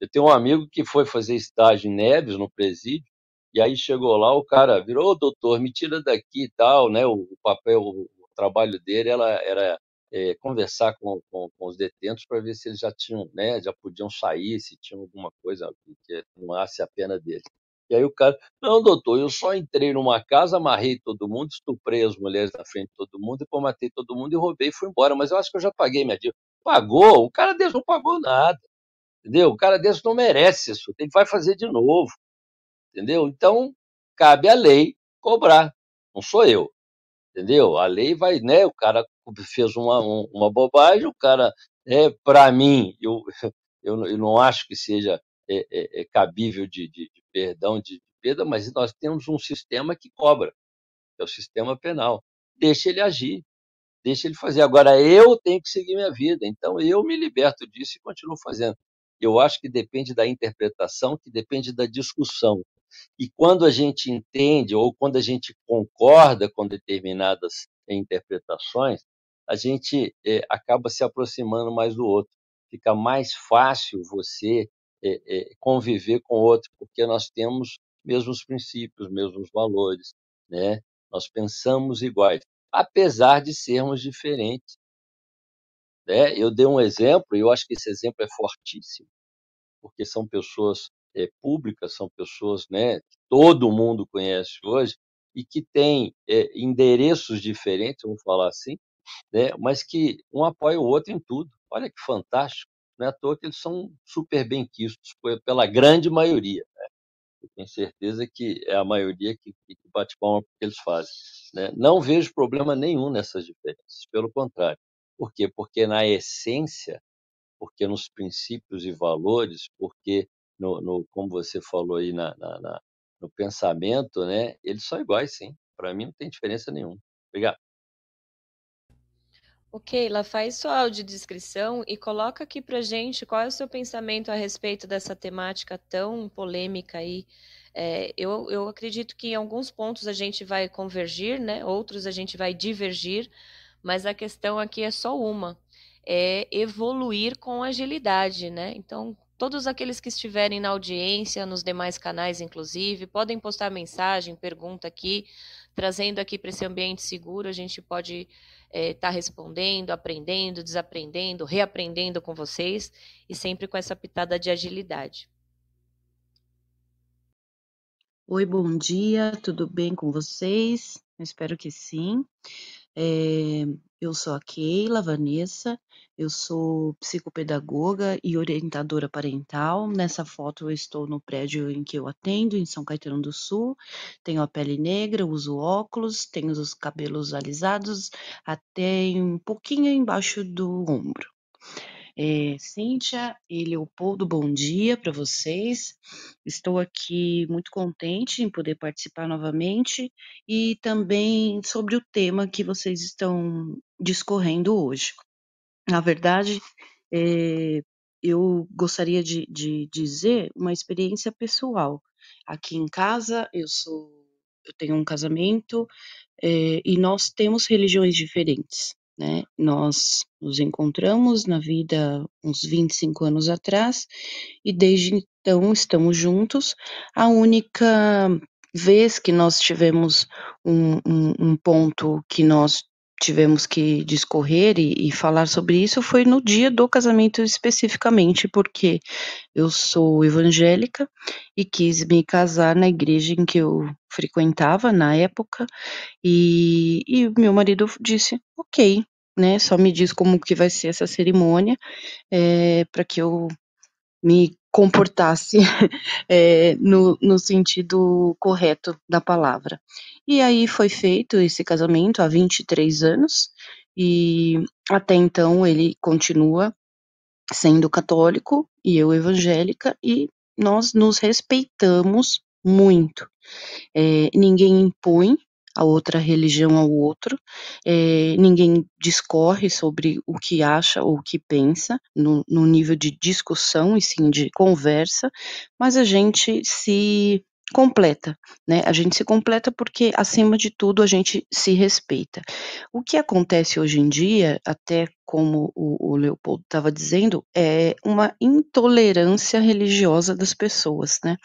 Eu tenho um amigo que foi fazer estágio em Neves, no presídio, e aí chegou lá, o cara virou, doutor, me tira daqui e tal, né? O, papel, o, trabalho dele ela, era é, conversar com, com, com, os detentos para ver se eles já tinham, né? Já podiam sair, se tinham alguma coisa que tomasse a pena deles. E aí o cara, não, doutor, eu só entrei numa casa, amarrei todo mundo, estuprei as mulheres na frente de todo mundo, depois matei todo mundo e roubei e fui embora. Mas eu acho que eu já paguei minha dívida. Pagou? O cara desse não pagou nada. Entendeu? O cara desse não merece isso. Ele vai fazer de novo entendeu? Então, cabe à lei cobrar, não sou eu, entendeu? A lei vai, né? O cara fez uma, uma bobagem, o cara, é, para mim, eu, *laughs* eu, eu, não acho que seja é, é, é cabível de, de, de, perdão, de, de perda, mas nós temos um sistema que cobra, é o sistema penal. Deixa ele agir, deixa ele fazer. Agora, eu tenho que seguir minha vida, então eu me liberto disso e continuo fazendo. Eu acho que depende da interpretação, que depende da discussão. E quando a gente entende ou quando a gente concorda com determinadas interpretações, a gente é, acaba se aproximando mais do outro. Fica mais fácil você é, é, conviver com o outro, porque nós temos mesmos princípios, mesmos valores, né? Nós pensamos iguais, apesar de sermos diferentes. Né? Eu dei um exemplo, e eu acho que esse exemplo é fortíssimo, porque são pessoas é, públicas, são pessoas né, que todo mundo conhece hoje e que têm é, endereços diferentes, vamos falar assim, né, mas que um apoia o outro em tudo. Olha que fantástico. Não é à toa que eles são super bem quistos pela grande maioria. Né? Eu tenho certeza que é a maioria que, que bate palma porque eles fazem. Né? Não vejo problema nenhum nessas diferenças, pelo contrário. Por quê? Porque na essência, porque nos princípios e valores, porque no, no como você falou aí na, na, na, no pensamento, né? Eles são iguais, sim. Para mim não tem diferença nenhuma. Obrigado. Ok, lá faz sua audiodescrição e coloca aqui pra gente qual é o seu pensamento a respeito dessa temática tão polêmica aí. É, eu, eu acredito que em alguns pontos a gente vai convergir, né? Outros a gente vai divergir, mas a questão aqui é só uma, é evoluir com agilidade, né? Então, todos aqueles que estiverem na audiência, nos demais canais, inclusive, podem postar mensagem, pergunta aqui, trazendo aqui para esse ambiente seguro, a gente pode estar é, tá respondendo, aprendendo, desaprendendo, reaprendendo com vocês e sempre com essa pitada de agilidade. Oi, bom dia, tudo bem com vocês? Espero que sim. É, eu sou a Keila Vanessa, eu sou psicopedagoga e orientadora parental. Nessa foto eu estou no prédio em que eu atendo, em São Caetano do Sul. Tenho a pele negra, uso óculos, tenho os cabelos alisados até um pouquinho embaixo do ombro. É, Cíntia e Leopoldo, bom dia para vocês. Estou aqui muito contente em poder participar novamente e também sobre o tema que vocês estão discorrendo hoje. Na verdade, é, eu gostaria de, de dizer uma experiência pessoal. Aqui em casa, eu sou, eu tenho um casamento é, e nós temos religiões diferentes. Né? Nós nos encontramos na vida uns 25 anos atrás e desde então estamos juntos. A única vez que nós tivemos um, um, um ponto que nós tivemos que discorrer e, e, falar sobre isso foi no dia do casamento especificamente, porque eu sou evangélica e quis me casar na igreja em que eu frequentava na época, e, e meu marido disse, ok, né, só me diz como que vai ser essa cerimônia, é, para que eu me comportasse *laughs* é, no, no sentido correto da palavra. E aí foi feito esse casamento há 23 anos, e até então ele continua sendo católico e eu evangélica, e nós nos respeitamos muito. É, ninguém impõe a outra religião ao outro, é, ninguém discorre sobre o que acha ou o que pensa, no, no nível de discussão e sim de conversa, mas a gente se completa, né? A gente se completa porque, acima de tudo, a gente se respeita. O que acontece hoje em dia, até como o, o Leopoldo estava dizendo, é uma intolerância religiosa das pessoas, né?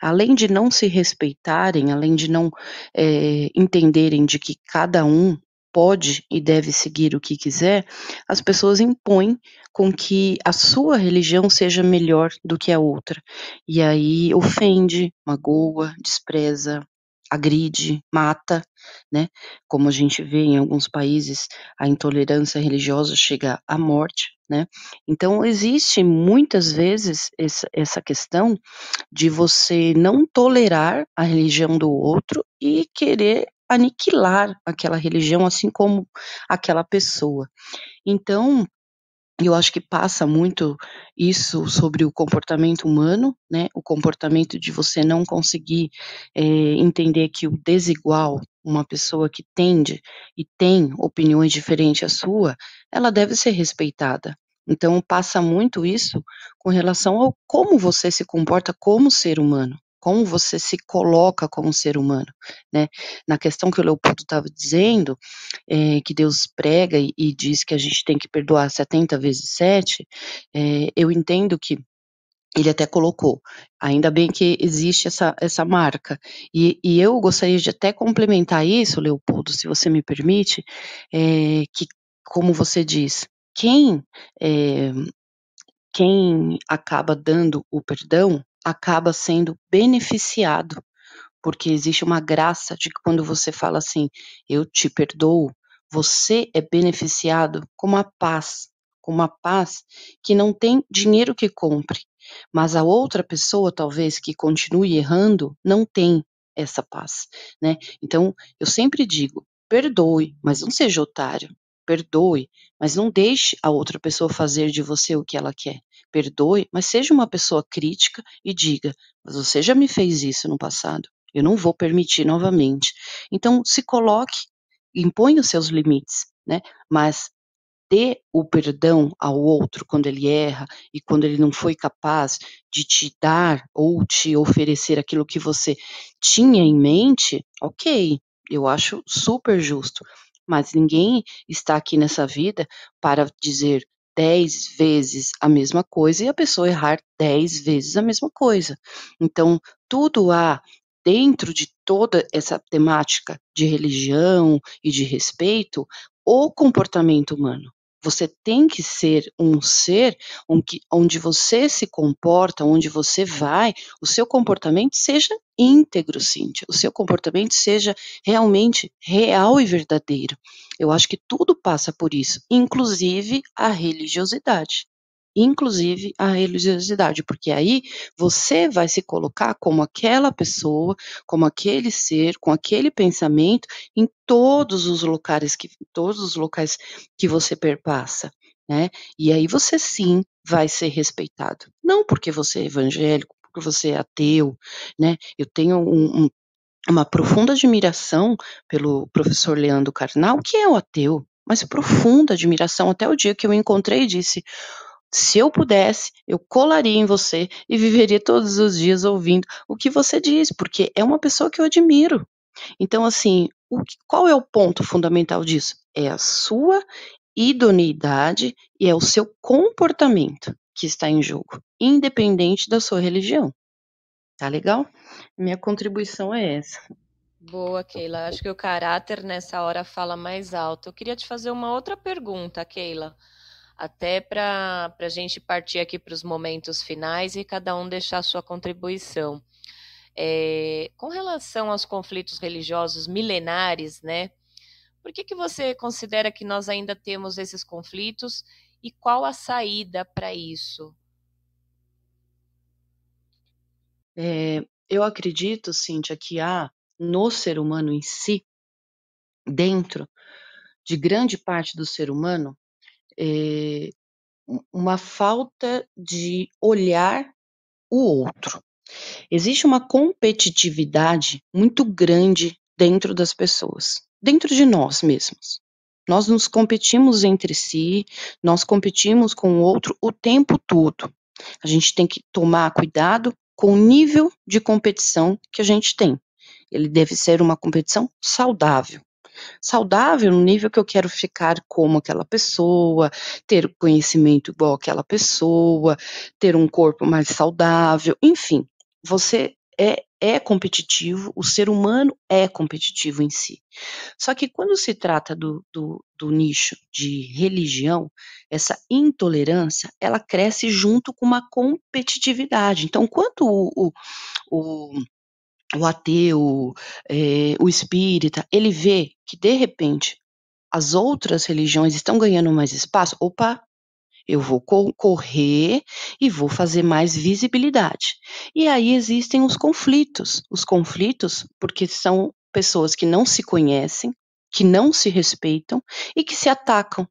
Além de não se respeitarem, além de não é, entenderem de que cada um pode e deve seguir o que quiser, as pessoas impõem com que a sua religião seja melhor do que a outra. E aí ofende, magoa, despreza, agride, mata, né? Como a gente vê em alguns países, a intolerância religiosa chega à morte, né? Então existe muitas vezes essa, questão de você não tolerar a religião do outro e querer aniquilar aquela religião, assim como aquela pessoa. Então, eu acho que passa muito isso sobre o comportamento humano, né? O comportamento de você não conseguir é, entender que o desigual, uma pessoa que tende e tem opiniões diferentes à sua, ela deve ser respeitada. Então passa muito isso com relação ao como você se comporta como ser humano como você se coloca como ser humano, né? Na questão que o Leopoldo estava dizendo, é, que Deus prega e, e, diz que a gente tem que perdoar 70 vezes 7, é, eu entendo que ele até colocou, ainda bem que existe essa, essa marca. E, e eu gostaria de até complementar isso, Leopoldo, se você me permite, é, que, como você diz, quem quem acaba dando o perdão acaba sendo beneficiado, porque existe uma graça de que quando você fala assim, eu te perdoo, você é beneficiado com uma paz, com uma paz que não tem dinheiro que compre, mas a outra pessoa, talvez, que continue errando, não tem essa paz, né? Então, eu sempre digo, perdoe, mas não seja otário, perdoe, mas não deixe a outra pessoa fazer de você o que ela quer perdoe, mas seja uma pessoa crítica e diga: mas você já me fez isso no passado, eu não vou permitir novamente. Então, se coloque, impõe os seus limites, né? Mas dê o perdão ao outro quando ele erra e quando ele não foi capaz de te dar ou te oferecer aquilo que você tinha em mente, ok, eu acho super justo. Mas ninguém está aqui nessa vida para dizer dez vezes a mesma coisa e a pessoa errar dez vezes a mesma coisa. Então, tudo há dentro de toda essa temática de religião e de respeito o comportamento humano. Você tem que ser um ser onde você se comporta, onde você vai, o seu comportamento seja íntegro, Cíntia. O seu comportamento seja realmente real e verdadeiro. Eu acho que tudo passa por isso, inclusive a religiosidade inclusive a religiosidade, porque aí você vai se colocar como aquela pessoa, como aquele ser, com aquele pensamento em todos os locais que todos os locais que você perpassa, né? E aí você sim vai ser respeitado. Não porque você é evangélico, porque você é ateu, né? Eu tenho um, um uma profunda admiração pelo professor Leandro Carnal, que é o ateu, mas profunda admiração até o dia que eu encontrei e disse: se eu pudesse, eu colaria em você e viveria todos os dias ouvindo o que você diz, porque é uma pessoa que eu admiro. Então, assim, o, qual é o ponto fundamental disso? É a sua idoneidade e é o seu comportamento que está em jogo, independente da sua religião. Tá legal? Minha contribuição é essa. Boa, Keila. Acho que o caráter nessa hora fala mais alto. Eu queria te fazer uma outra pergunta, Keila até para a gente partir aqui para os momentos finais e cada um deixar sua contribuição. É, com relação aos conflitos religiosos milenares, né? Por que, que você considera que nós ainda temos esses conflitos e qual a saída para isso? É, eu acredito, Cíntia, que há no ser humano em si, dentro de grande parte do ser humano, é, uma falta de olhar o outro. Existe uma competitividade muito grande dentro das pessoas, dentro de nós mesmos. Nós nos competimos entre si, nós competimos com o outro o tempo todo. A gente tem que tomar cuidado com o nível de competição que a gente tem. Ele deve ser uma competição saudável saudável no nível que eu quero ficar como aquela pessoa, ter conhecimento igual aquela pessoa, ter um corpo mais saudável, enfim, você é, é competitivo, o ser humano é competitivo em si. Só que quando se trata do, do, do nicho de religião, essa intolerância, ela cresce junto com uma competitividade. Então, quanto o, o, o o ateu, é, o espírita, ele vê que de repente as outras religiões estão ganhando mais espaço, opa, eu vou co correr e vou fazer mais visibilidade. E aí existem os conflitos, os conflitos porque são pessoas que não se conhecem, que não se respeitam e que se atacam.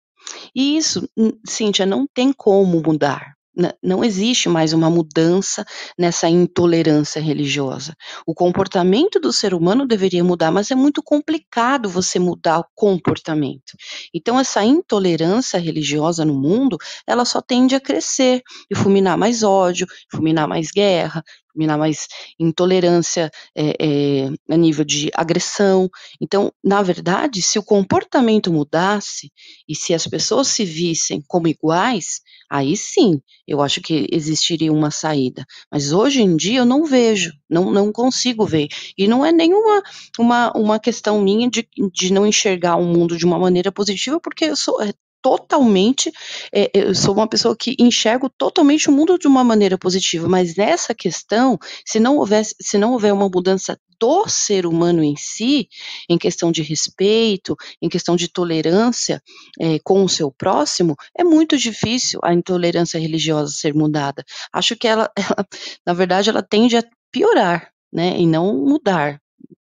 E isso, hum, Cíntia, não tem como mudar não existe mais uma mudança nessa intolerância religiosa. O comportamento do ser humano deveria mudar, mas é muito complicado você mudar o comportamento. Então, essa intolerância religiosa no mundo, ela só tende a crescer e fulminar mais ódio, fulminar mais guerra, minar mais intolerância é, é, a nível de agressão. Então, na verdade, se o comportamento mudasse e se as pessoas se vissem como iguais, aí sim, eu acho que existiria uma saída. Mas hoje em dia eu não vejo, não, não consigo ver. E não é nenhuma uma, uma questão minha de, de não enxergar o mundo de uma maneira positiva, porque eu sou é, totalmente, é, eu sou uma pessoa que enxergo totalmente o mundo de uma maneira positiva, mas nessa questão, se não houvesse, se não houver uma mudança do ser humano em si, em questão de respeito, em questão de tolerância é, com o seu próximo, é muito difícil a intolerância religiosa ser mudada. Acho que ela, *laughs* ela na verdade, ela tende a piorar, né, e não mudar,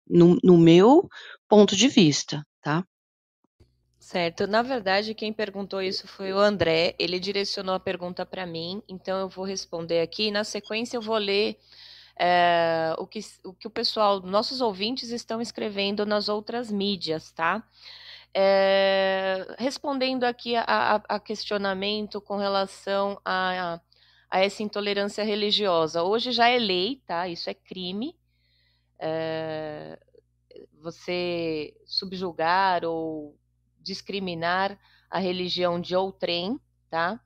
no, no meu ponto de vista, tá? Certo. Na verdade, quem perguntou isso foi o André. Ele direcionou a pergunta para mim, então eu vou responder aqui. Na sequência, eu vou ler é, o, que, o que o pessoal, nossos ouvintes, estão escrevendo nas outras mídias, tá? É, respondendo aqui a, a, a, questionamento com relação a, a, essa intolerância religiosa. Hoje já é lei, tá? Isso é crime. É, você subjugar ou discriminar a religião de outrem, tá?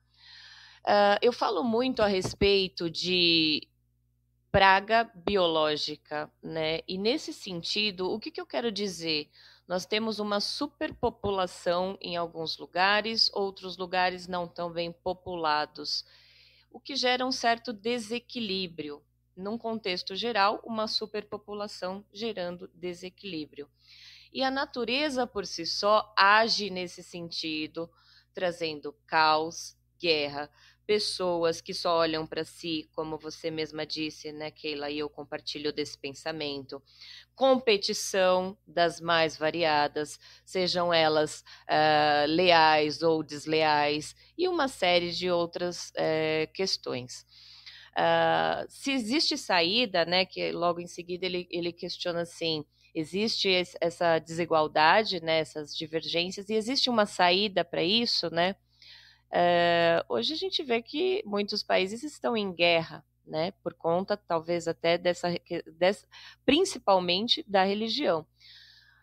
Uh, eu falo muito a respeito de praga biológica, né? E nesse sentido, o que, que eu quero dizer? Nós temos uma superpopulação em alguns lugares, outros lugares não tão bem populados, o que gera um certo desequilíbrio. Num contexto geral, uma superpopulação gerando desequilíbrio. E a natureza por si só age nesse sentido, trazendo caos, guerra, pessoas que só olham para si, como você mesma disse, né, Keila, e eu compartilho desse pensamento. Competição das mais variadas, sejam elas uh, leais ou desleais, e uma série de outras uh, questões. Uh, se existe saída, né, que logo em seguida ele, ele questiona assim, existe essa desigualdade, né, essas divergências, e existe uma saída para isso, né? Uh, hoje a gente vê que muitos países estão em guerra, né, por conta talvez até dessa, dessa principalmente da religião.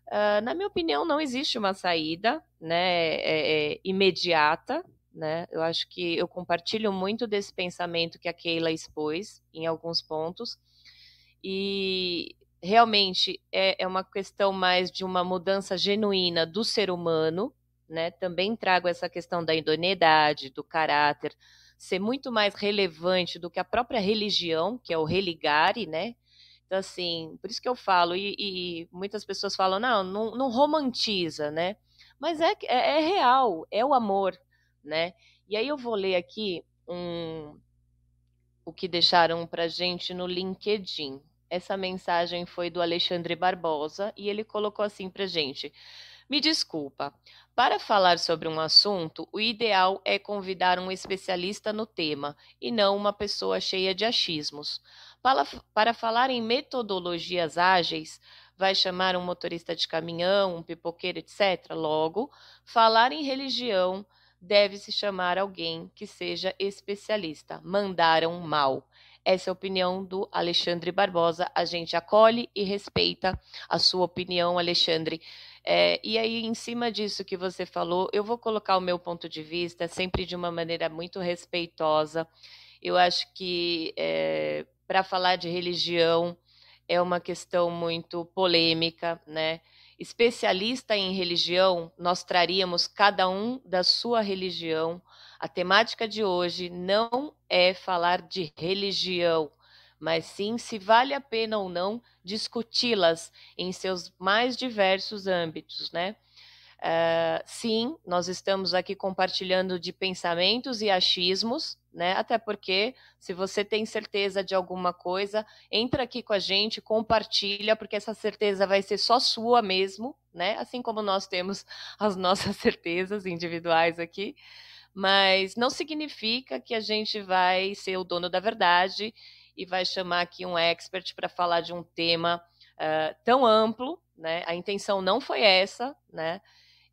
Uh, na minha opinião, não existe uma saída, né, é, é, imediata, né. Eu acho que eu compartilho muito desse pensamento que a Keila expôs em alguns pontos e realmente é, é uma questão mais de uma mudança genuína do ser humano, né? Também trago essa questão da idoneidade, do caráter, ser muito mais relevante do que a própria religião, que é o religare, né? Então, assim, por isso que eu falo, e, e muitas pessoas falam, não, não, não, romantiza, né? Mas é, é, é real, é o amor, né? E aí eu vou ler aqui um, o que deixaram pra gente no LinkedIn. Essa mensagem foi do Alexandre Barbosa e ele colocou assim pra gente: Me desculpa, para falar sobre um assunto, o ideal é convidar um especialista no tema e não uma pessoa cheia de achismos. Para, para falar em metodologias ágeis, vai chamar um motorista de caminhão, um pipoqueiro, etc. Logo, falar em religião deve-se chamar alguém que seja especialista. Mandaram mal. Essa é a opinião do Alexandre Barbosa. A gente acolhe e respeita a sua opinião, Alexandre. É, e aí, em cima disso que você falou, eu vou colocar o meu ponto de vista, sempre de uma maneira muito respeitosa. Eu acho que é, para falar de religião é uma questão muito polêmica, né? Especialista em religião, nós traríamos cada um da sua religião. A temática de hoje não é falar de religião, mas sim se vale a pena ou não discuti-las em seus mais diversos âmbitos, né? Uh, sim, nós estamos aqui compartilhando de pensamentos e achismos, né? Até porque, se você tem certeza de alguma coisa, entra aqui com a gente, compartilha, porque essa certeza vai ser só sua mesmo, né? Assim como nós temos *laughs* as nossas certezas individuais aqui. Mas não significa que a gente vai ser o dono da verdade e vai chamar aqui um expert para falar de um tema uh, tão amplo, né? A intenção não foi essa, né?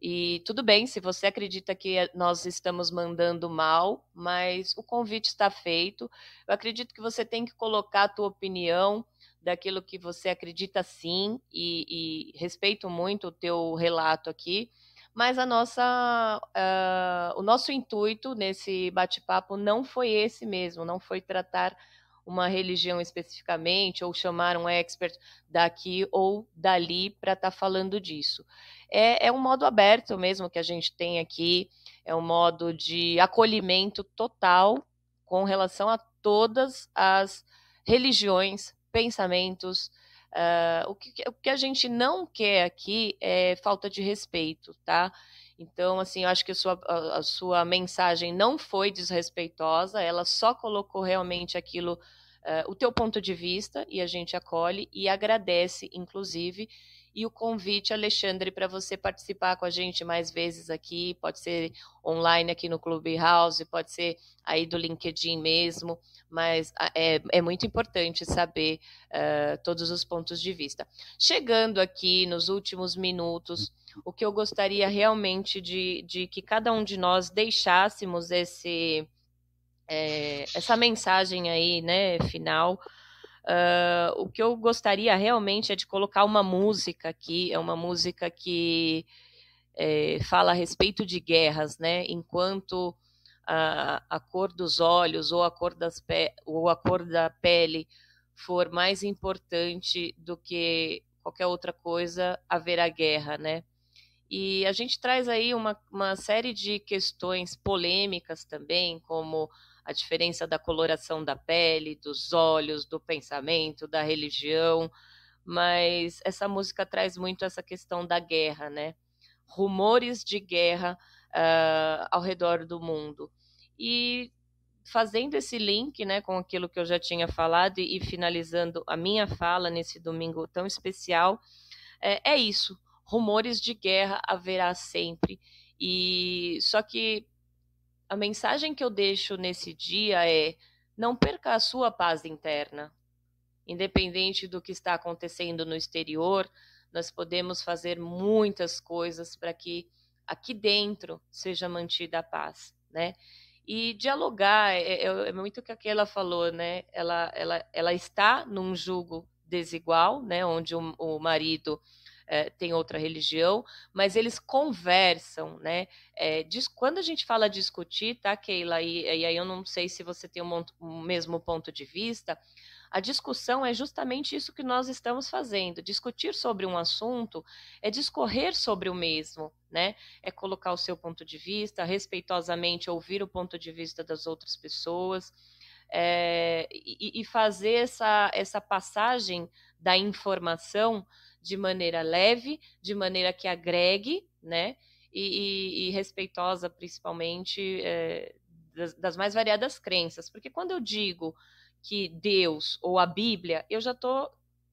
E tudo bem se você acredita que nós estamos mandando mal, mas o convite está feito. Eu acredito que você tem que colocar a tua opinião daquilo que você acredita sim, e, e respeito muito o teu relato aqui, mas a nossa, uh, o nosso intuito nesse bate-papo não foi esse mesmo, não foi tratar uma religião especificamente, ou chamar um expert daqui ou dali para estar tá falando disso. É, é um modo aberto mesmo que a gente tem aqui, é um modo de acolhimento total com relação a todas as religiões, pensamentos. Uh, o, que, o que a gente não quer aqui é falta de respeito, tá? Então, assim, eu acho que a sua, a, a sua mensagem não foi desrespeitosa, ela só colocou realmente aquilo, uh, o teu ponto de vista, e a gente acolhe e agradece, inclusive, e o convite, Alexandre, para você participar com a gente mais vezes aqui, pode ser online aqui no Clubhouse, pode ser aí do LinkedIn mesmo, mas ah, é, é muito importante saber uh, todos os pontos de vista. Chegando aqui nos últimos minutos o que eu gostaria realmente de, de que cada um de nós deixássemos esse é, essa mensagem aí, né, final. Uh, o que eu gostaria realmente é de colocar uma música aqui, é uma música que é, fala a respeito de guerras, né? Enquanto a, a cor dos olhos ou a cor, das ou a cor da pele for mais importante do que qualquer outra coisa, haverá guerra, né? E a gente traz aí uma, uma série de questões polêmicas também, como a diferença da coloração da pele, dos olhos, do pensamento, da religião, mas essa música traz muito essa questão da guerra, né? Rumores de guerra uh, ao redor do mundo. E fazendo esse link né, com aquilo que eu já tinha falado e, e finalizando a minha fala nesse domingo tão especial, é, é isso rumores de guerra haverá sempre. E só que a mensagem que eu deixo nesse dia é: não perca a sua paz interna. Independente do que está acontecendo no exterior, nós podemos fazer muitas coisas para que aqui dentro seja mantida a paz, né? E dialogar é, é, é muito o que aquela falou, né? Ela, ela, ela está num julgo desigual, né? Onde o, o marido é, tem outra religião, mas eles conversam, né? É, diz, quando a gente fala discutir, tá, Keila? E, e aí eu não sei se você tem o mesmo ponto de vista. A discussão é justamente isso que nós estamos fazendo. Discutir sobre um assunto é discorrer sobre o mesmo, né? É colocar o seu ponto de vista, respeitosamente ouvir o ponto de vista das outras pessoas. É, e, e fazer essa, essa passagem da informação de maneira leve, de maneira que agregue, né? E, e, e respeitosa, principalmente, é, das, das, mais variadas crenças. Porque quando eu digo que Deus ou a Bíblia, eu já estou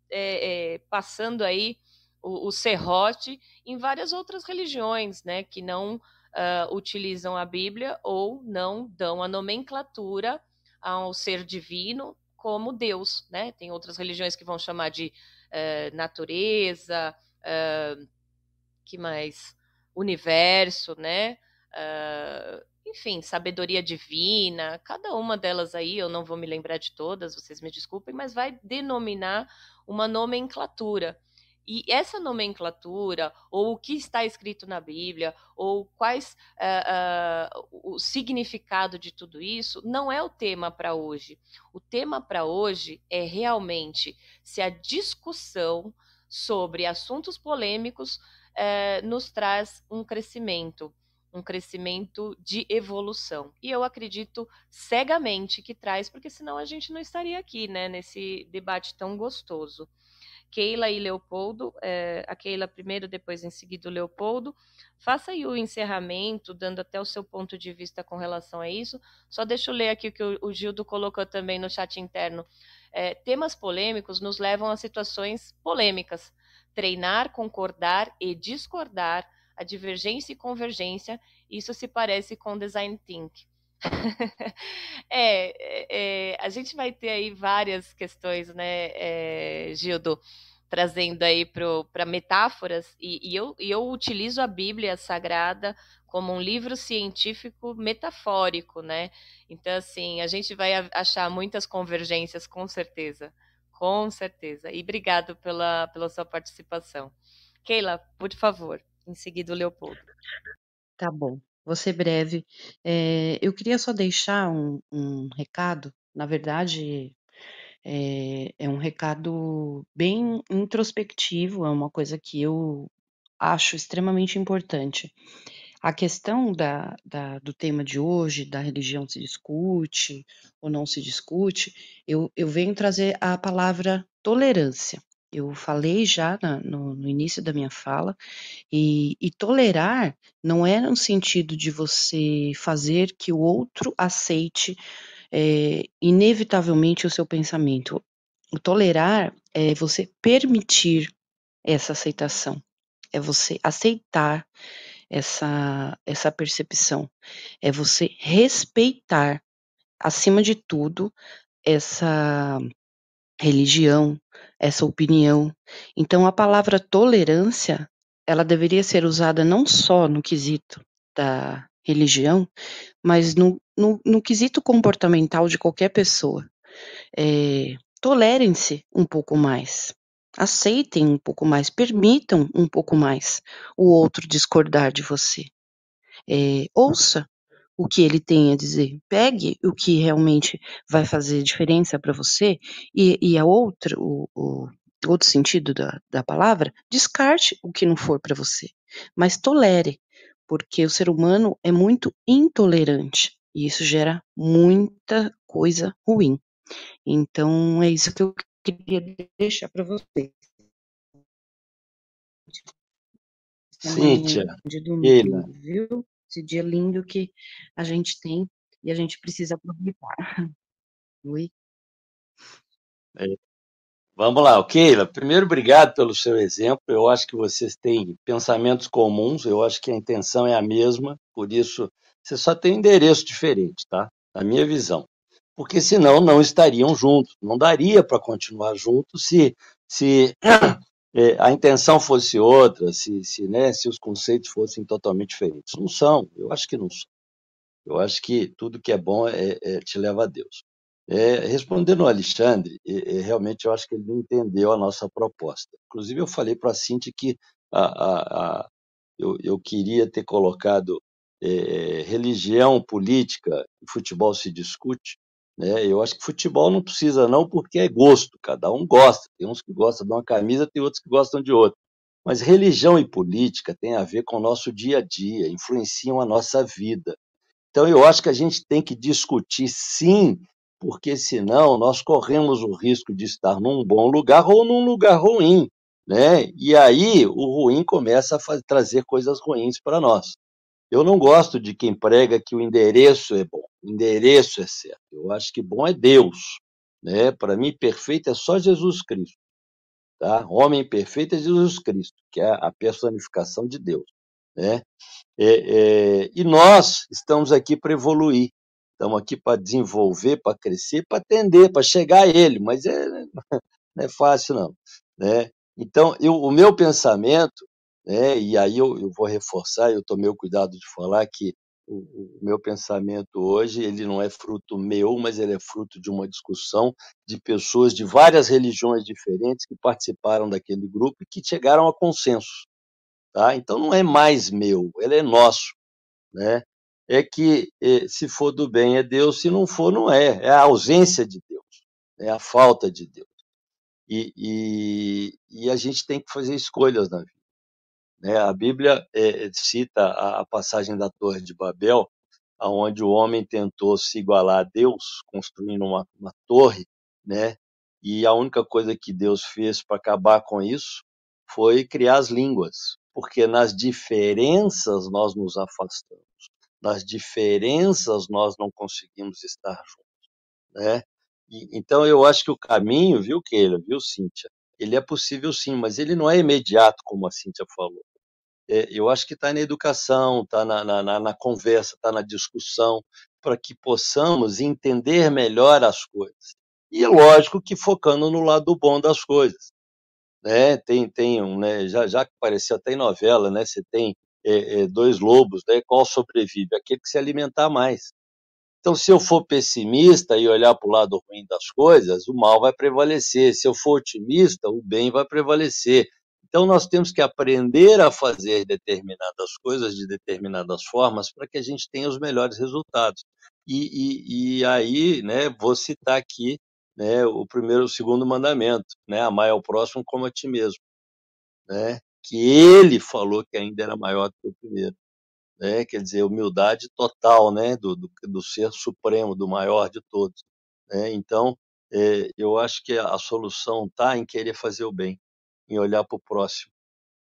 é, é, passando aí o, o, serrote em várias outras religiões, né? Que não uh, utilizam a Bíblia ou não dão a nomenclatura ao ser divino como Deus, né? Tem outras religiões que vão chamar de uh, natureza, uh, que mais? Universo, né? Uh, enfim, sabedoria divina, cada uma delas aí, eu não vou me lembrar de todas, vocês me desculpem, mas vai denominar uma nomenclatura. E essa nomenclatura, ou o que está escrito na Bíblia, ou quais uh, uh, o significado de tudo isso, não é o tema para hoje. O tema para hoje é realmente se a discussão sobre assuntos polêmicos uh, nos traz um crescimento um crescimento de evolução. E eu acredito cegamente que traz, porque senão a gente não estaria aqui, né, nesse debate tão gostoso. Keila e Leopoldo, é, a Keila primeiro, depois em seguida o Leopoldo. Faça aí o encerramento, dando até o seu ponto de vista com relação a isso. Só deixa eu ler aqui o que o, Gildo colocou também no chat interno. É, temas polêmicos nos levam a situações polêmicas. Treinar, concordar e discordar, a divergência e convergência, isso se parece com design thinking. *laughs* É, é, é, a gente vai ter aí várias questões, né, é, Gildo, trazendo aí para metáforas, e, e, eu, e eu utilizo a Bíblia Sagrada como um livro científico metafórico, né? Então, assim, a gente vai achar muitas convergências, com certeza. Com certeza. E obrigado pela, pela sua participação. Keila, por favor, em seguida o Leopoldo. Tá bom. Vou ser breve. Eh, eu queria só deixar um um recado, na verdade, eh, é um recado bem introspectivo, é uma coisa que eu acho extremamente importante. A questão da da do tema de hoje, da religião se discute ou não se discute, eu eu venho trazer a palavra tolerância. Eu falei já na no no início da minha fala, e e tolerar não é no sentido de você fazer que o outro aceite, eh, inevitavelmente o seu pensamento. O tolerar é você permitir essa aceitação, é você aceitar essa essa percepção, é você respeitar, acima de tudo, essa religião, essa opinião. Então a palavra tolerância, ela deveria ser usada não só no quesito da religião, mas no no no quesito comportamental de qualquer pessoa. Eh, tolerem-se um pouco mais, aceitem um pouco mais, permitam um pouco mais o outro discordar de você. Eh, ouça o que ele tem a dizer, pegue o que realmente vai fazer diferença para você e e a outra o o outro sentido da da palavra, descarte o que não for para você, mas tolere, porque o ser humano é muito intolerante, e isso gera muita coisa ruim. Então é isso que eu queria deixar para vocês. Cíntia, de Keila. Esse dia lindo que a gente tem e a gente precisa aproveitar. *laughs* Oi? É. Vamos lá, Keila. Primeiro, obrigado pelo seu exemplo. Eu acho que vocês têm pensamentos comuns, eu acho que a intenção é a mesma, por isso você só tem endereço diferente, tá? Na minha visão. Porque senão não estariam juntos. Não daria para continuar juntos se, se a intenção fosse outra, se, se, né, se os conceitos fossem totalmente diferentes. Não são, eu acho que não são. Eu acho que tudo que é bom é, é te leva a Deus. É, respondendo ao Alexandre, é, realmente eu acho que ele não entendeu a nossa proposta. Inclusive, eu falei para a Cintia que a, a, a, eu, eu, queria ter colocado é, religião, política futebol se discute. Né? Eu acho que futebol não precisa, não, porque é gosto, cada um gosta. Tem uns que gostam de uma camisa, tem outros que gostam de outra. Mas religião e política têm a ver com o nosso dia a dia, influenciam a nossa vida. Então, eu acho que a gente tem que discutir, sim, porque senão nós corremos o risco de estar num bom lugar ou num lugar ruim, né? E aí o ruim começa a fazer, trazer coisas ruins para nós. Eu não gosto de quem prega que o endereço é bom, o endereço é certo. Eu acho que bom é Deus, né? Para mim perfeito é só Jesus Cristo, tá? Homem perfeito é Jesus Cristo, que é a personificação de Deus, né? É, é, e nós estamos aqui para evoluir, Estamos aqui para desenvolver, para crescer, para atender, para chegar a ele, mas é, *laughs* não é fácil, não. Né? Então, eu, o meu pensamento, né, e aí eu, eu vou reforçar, eu tomei o cuidado de falar que o, o, meu pensamento hoje ele não é fruto meu, mas ele é fruto de uma discussão de pessoas de várias religiões diferentes que participaram daquele grupo e que chegaram a consenso. Tá? Então não é mais meu, ele é nosso. Né? é que eh, se for do bem é Deus, se não for, não é. É a ausência de Deus, é a falta de Deus. E, e, e a gente tem que fazer escolhas na vida. Né? A Bíblia é, cita a, a, passagem da Torre de Babel, onde o homem tentou se igualar a Deus, construindo uma, uma torre, né? e a única coisa que Deus fez para acabar com isso foi criar as línguas, porque nas diferenças nós nos afastamos nas diferenças nós não conseguimos estar juntos, né? E, então eu acho que o caminho, viu, Keila, viu, Cíntia? Ele é possível sim, mas ele não é imediato, como a Cíntia falou. É, eu acho que está na educação, está na, na, na conversa, está na discussão, para que possamos entender melhor as coisas. E lógico que focando no lado bom das coisas. Né? Tem, tem um, né? já, já apareceu até em novela, né? Você tem é, é, dois lobos, né? qual sobrevive? Aquele que se alimentar mais. Então, se eu for pessimista e olhar para o lado ruim das coisas, o mal vai prevalecer. Se eu for otimista, o bem vai prevalecer. Então, nós temos que aprender a fazer determinadas coisas de determinadas formas para que a gente tenha os melhores resultados. E, e, e aí, né, vou citar aqui né, o primeiro, o segundo mandamento, né, amar ao próximo como a ti mesmo. Né? que ele falou que ainda era maior do que o primeiro. Né? Quer dizer, humildade total né? do, do, do ser supremo, do maior de todos. Né? Então, é, eu acho que a solução está em querer fazer o bem, em olhar para o próximo,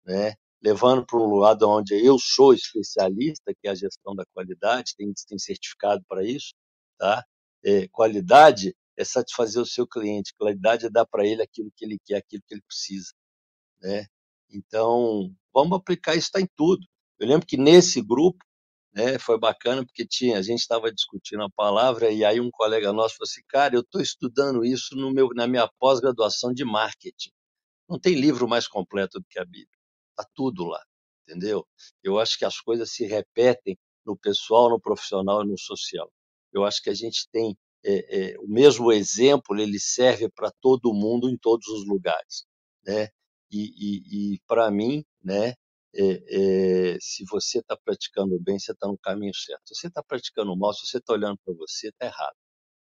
né? levando para um lado onde eu sou especialista, que é a gestão da qualidade, tem, tem certificado para isso. Tá? É, qualidade é satisfazer o seu cliente, qualidade é dar para ele aquilo que ele quer, aquilo que ele precisa. Né? Então, vamos aplicar isso tá em tudo. Eu lembro que nesse grupo, né, foi bacana porque tinha, a gente estava discutindo a palavra e aí um colega nosso falou assim, cara, eu estou estudando isso no meu, na minha pós-graduação de marketing. Não tem livro mais completo do que a Bíblia. Está tudo lá. entendeu? Eu acho que as coisas se repetem no pessoal, no profissional e no social. Eu acho que a gente tem é, é, o mesmo exemplo, ele serve para todo mundo em todos os lugares, né? E, e, e para mim, né, é, é, se você está praticando bem, você está no caminho certo. Se você está praticando mal, se você está olhando para você, está errado.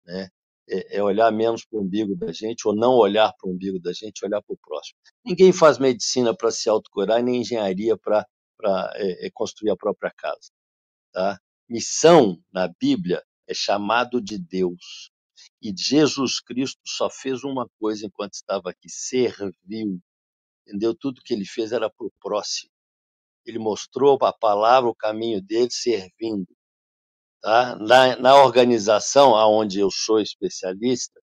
Né? É, é olhar menos para o umbigo da gente, ou não olhar para o umbigo da gente, olhar para o próximo. Ninguém faz medicina para se autocurar, nem engenharia para é, é, construir a própria casa. Tá? Missão na Bíblia é chamado de Deus. E Jesus Cristo só fez uma coisa enquanto estava aqui: serviu. Entendeu? Tudo que ele fez era para o próximo. Ele mostrou a palavra, o caminho dele, servindo. Tá? Na, na organização onde eu sou especialista,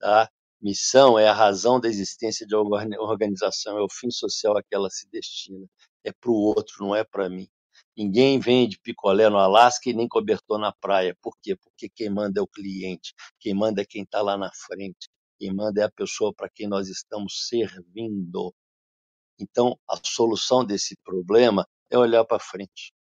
tá? missão é a razão da existência de uma organização, é o fim social a que ela se destina. É para o outro, não é para mim. Ninguém vende picolé no Alasca e nem cobertor na praia. Por quê? Porque quem manda é o cliente, quem manda é quem está lá na frente, quem manda é a pessoa para quem nós estamos servindo. Então, a solução desse problema é olhar para frente,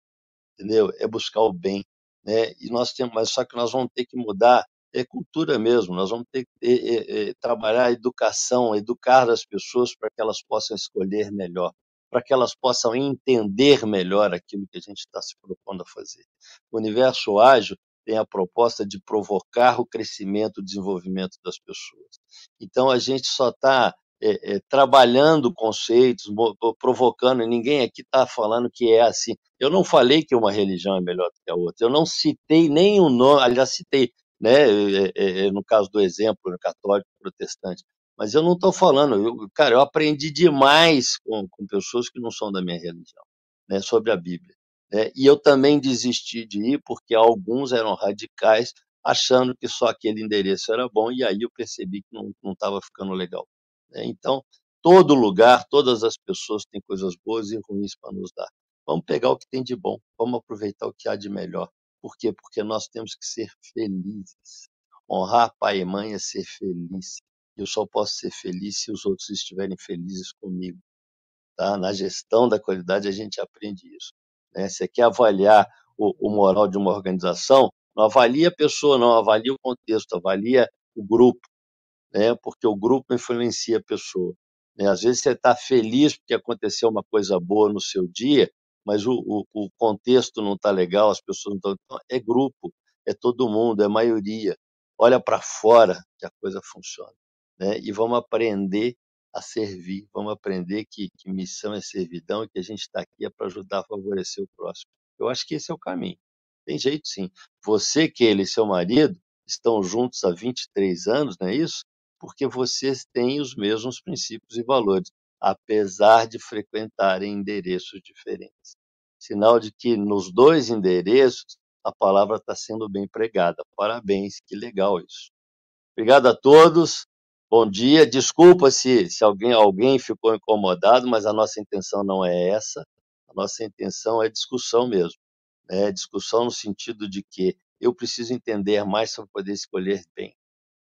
entendeu? É buscar o bem, né? E nós temos, mas só que nós vamos ter que mudar é cultura mesmo. Nós vamos ter que é, é, trabalhar a educação, educar as pessoas para que elas possam escolher melhor, para que elas possam entender melhor aquilo que a gente está se propondo a fazer. O universo ágil tem a proposta de provocar o crescimento, o desenvolvimento das pessoas. Então a gente só está é, é, trabalhando conceitos, provocando, ninguém aqui está falando que é assim. Eu não falei que uma religião é melhor que a outra, eu não citei nenhum nome, aliás, citei, né, é, é, é, no caso do exemplo, no católico protestante, mas eu não estou falando, eu, cara, eu aprendi demais com, com pessoas que não são da minha religião, né, sobre a Bíblia. Né, e eu também desisti de ir porque alguns eram radicais, achando que só aquele endereço era bom, e aí eu percebi que não estava ficando legal. Né? Então, todo lugar, todas as pessoas têm coisas boas e ruins para nos dar. Vamos pegar o que tem de bom, vamos aproveitar o que há de melhor. Por quê? Porque nós temos que ser felizes. Honrar pai e mãe é ser feliz. Eu só posso ser feliz se os outros estiverem felizes comigo. Tá? Na gestão da qualidade a gente aprende isso. Né? Você quer avaliar o, o moral de uma organização? Não avalia a pessoa, não avalia o contexto, avalia o grupo né? porque o grupo influencia a pessoa. Né? Às vezes você está feliz porque aconteceu uma coisa boa no seu dia, mas o, o, o contexto não está legal, as pessoas não estão. Então, é grupo, é todo mundo, é maioria. Olha para fora que a coisa funciona. Né? E vamos aprender a servir, vamos aprender que, que missão é servidão e que a gente está aqui é para ajudar a favorecer o próximo. Eu acho que esse é o caminho. Tem jeito sim. Você, que ele e seu marido estão juntos há 23 anos, não é isso? Porque vocês têm os mesmos princípios e valores, apesar de frequentarem endereços diferentes. Sinal de que nos dois endereços a palavra está sendo bem pregada. Parabéns, que legal isso. Obrigado a todos. Bom dia. Desculpa se, se alguém, alguém ficou incomodado, mas a nossa intenção não é essa. A nossa intenção é discussão mesmo. Né? Discussão no sentido de que eu preciso entender mais para poder escolher bem.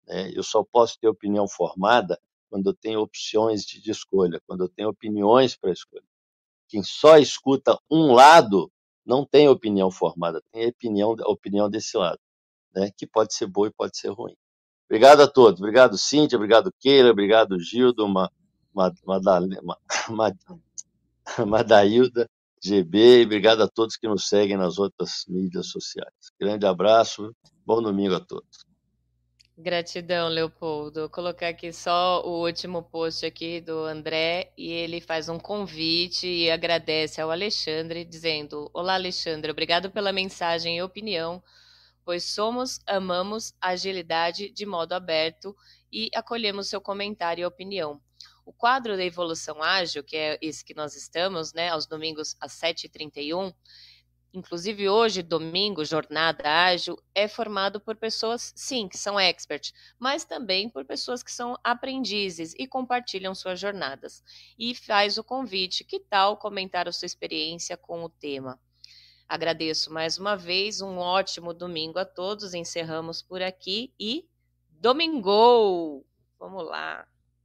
Né? Eu só posso ter opinião formada quando eu tenho opções de escolha, quando eu tenho opiniões para escolher. Quem só escuta um lado não tem opinião formada, tem opinião, opinião desse lado, né? que pode ser boa e pode ser ruim. Obrigado a todos. Obrigado, Cíntia. Obrigado, Keila. Obrigado, Gildo, Ma, Ma, *laughs* Ma, Madailda, GB. Obrigado a todos que nos seguem nas outras mídias sociais. Grande abraço. Bom domingo a todos. Gratidão, Leopoldo. Vou colocar aqui só o último post aqui do André e ele faz um convite e agradece ao Alexandre, dizendo: Olá, Alexandre, obrigado pela mensagem e opinião, pois somos, amamos a agilidade de modo aberto e acolhemos seu comentário e opinião. O quadro da evolução ágil, que é esse que nós estamos, né, aos domingos às 7h31, inclusive hoje, domingo, jornada ágil, é formado por pessoas, sim, que são experts, mas também por pessoas que são aprendizes e compartilham suas jornadas. E faz o convite, que tal comentar a sua experiência com o tema? Agradeço mais uma vez, um ótimo domingo a todos. Encerramos por aqui e domingo! Vamos lá!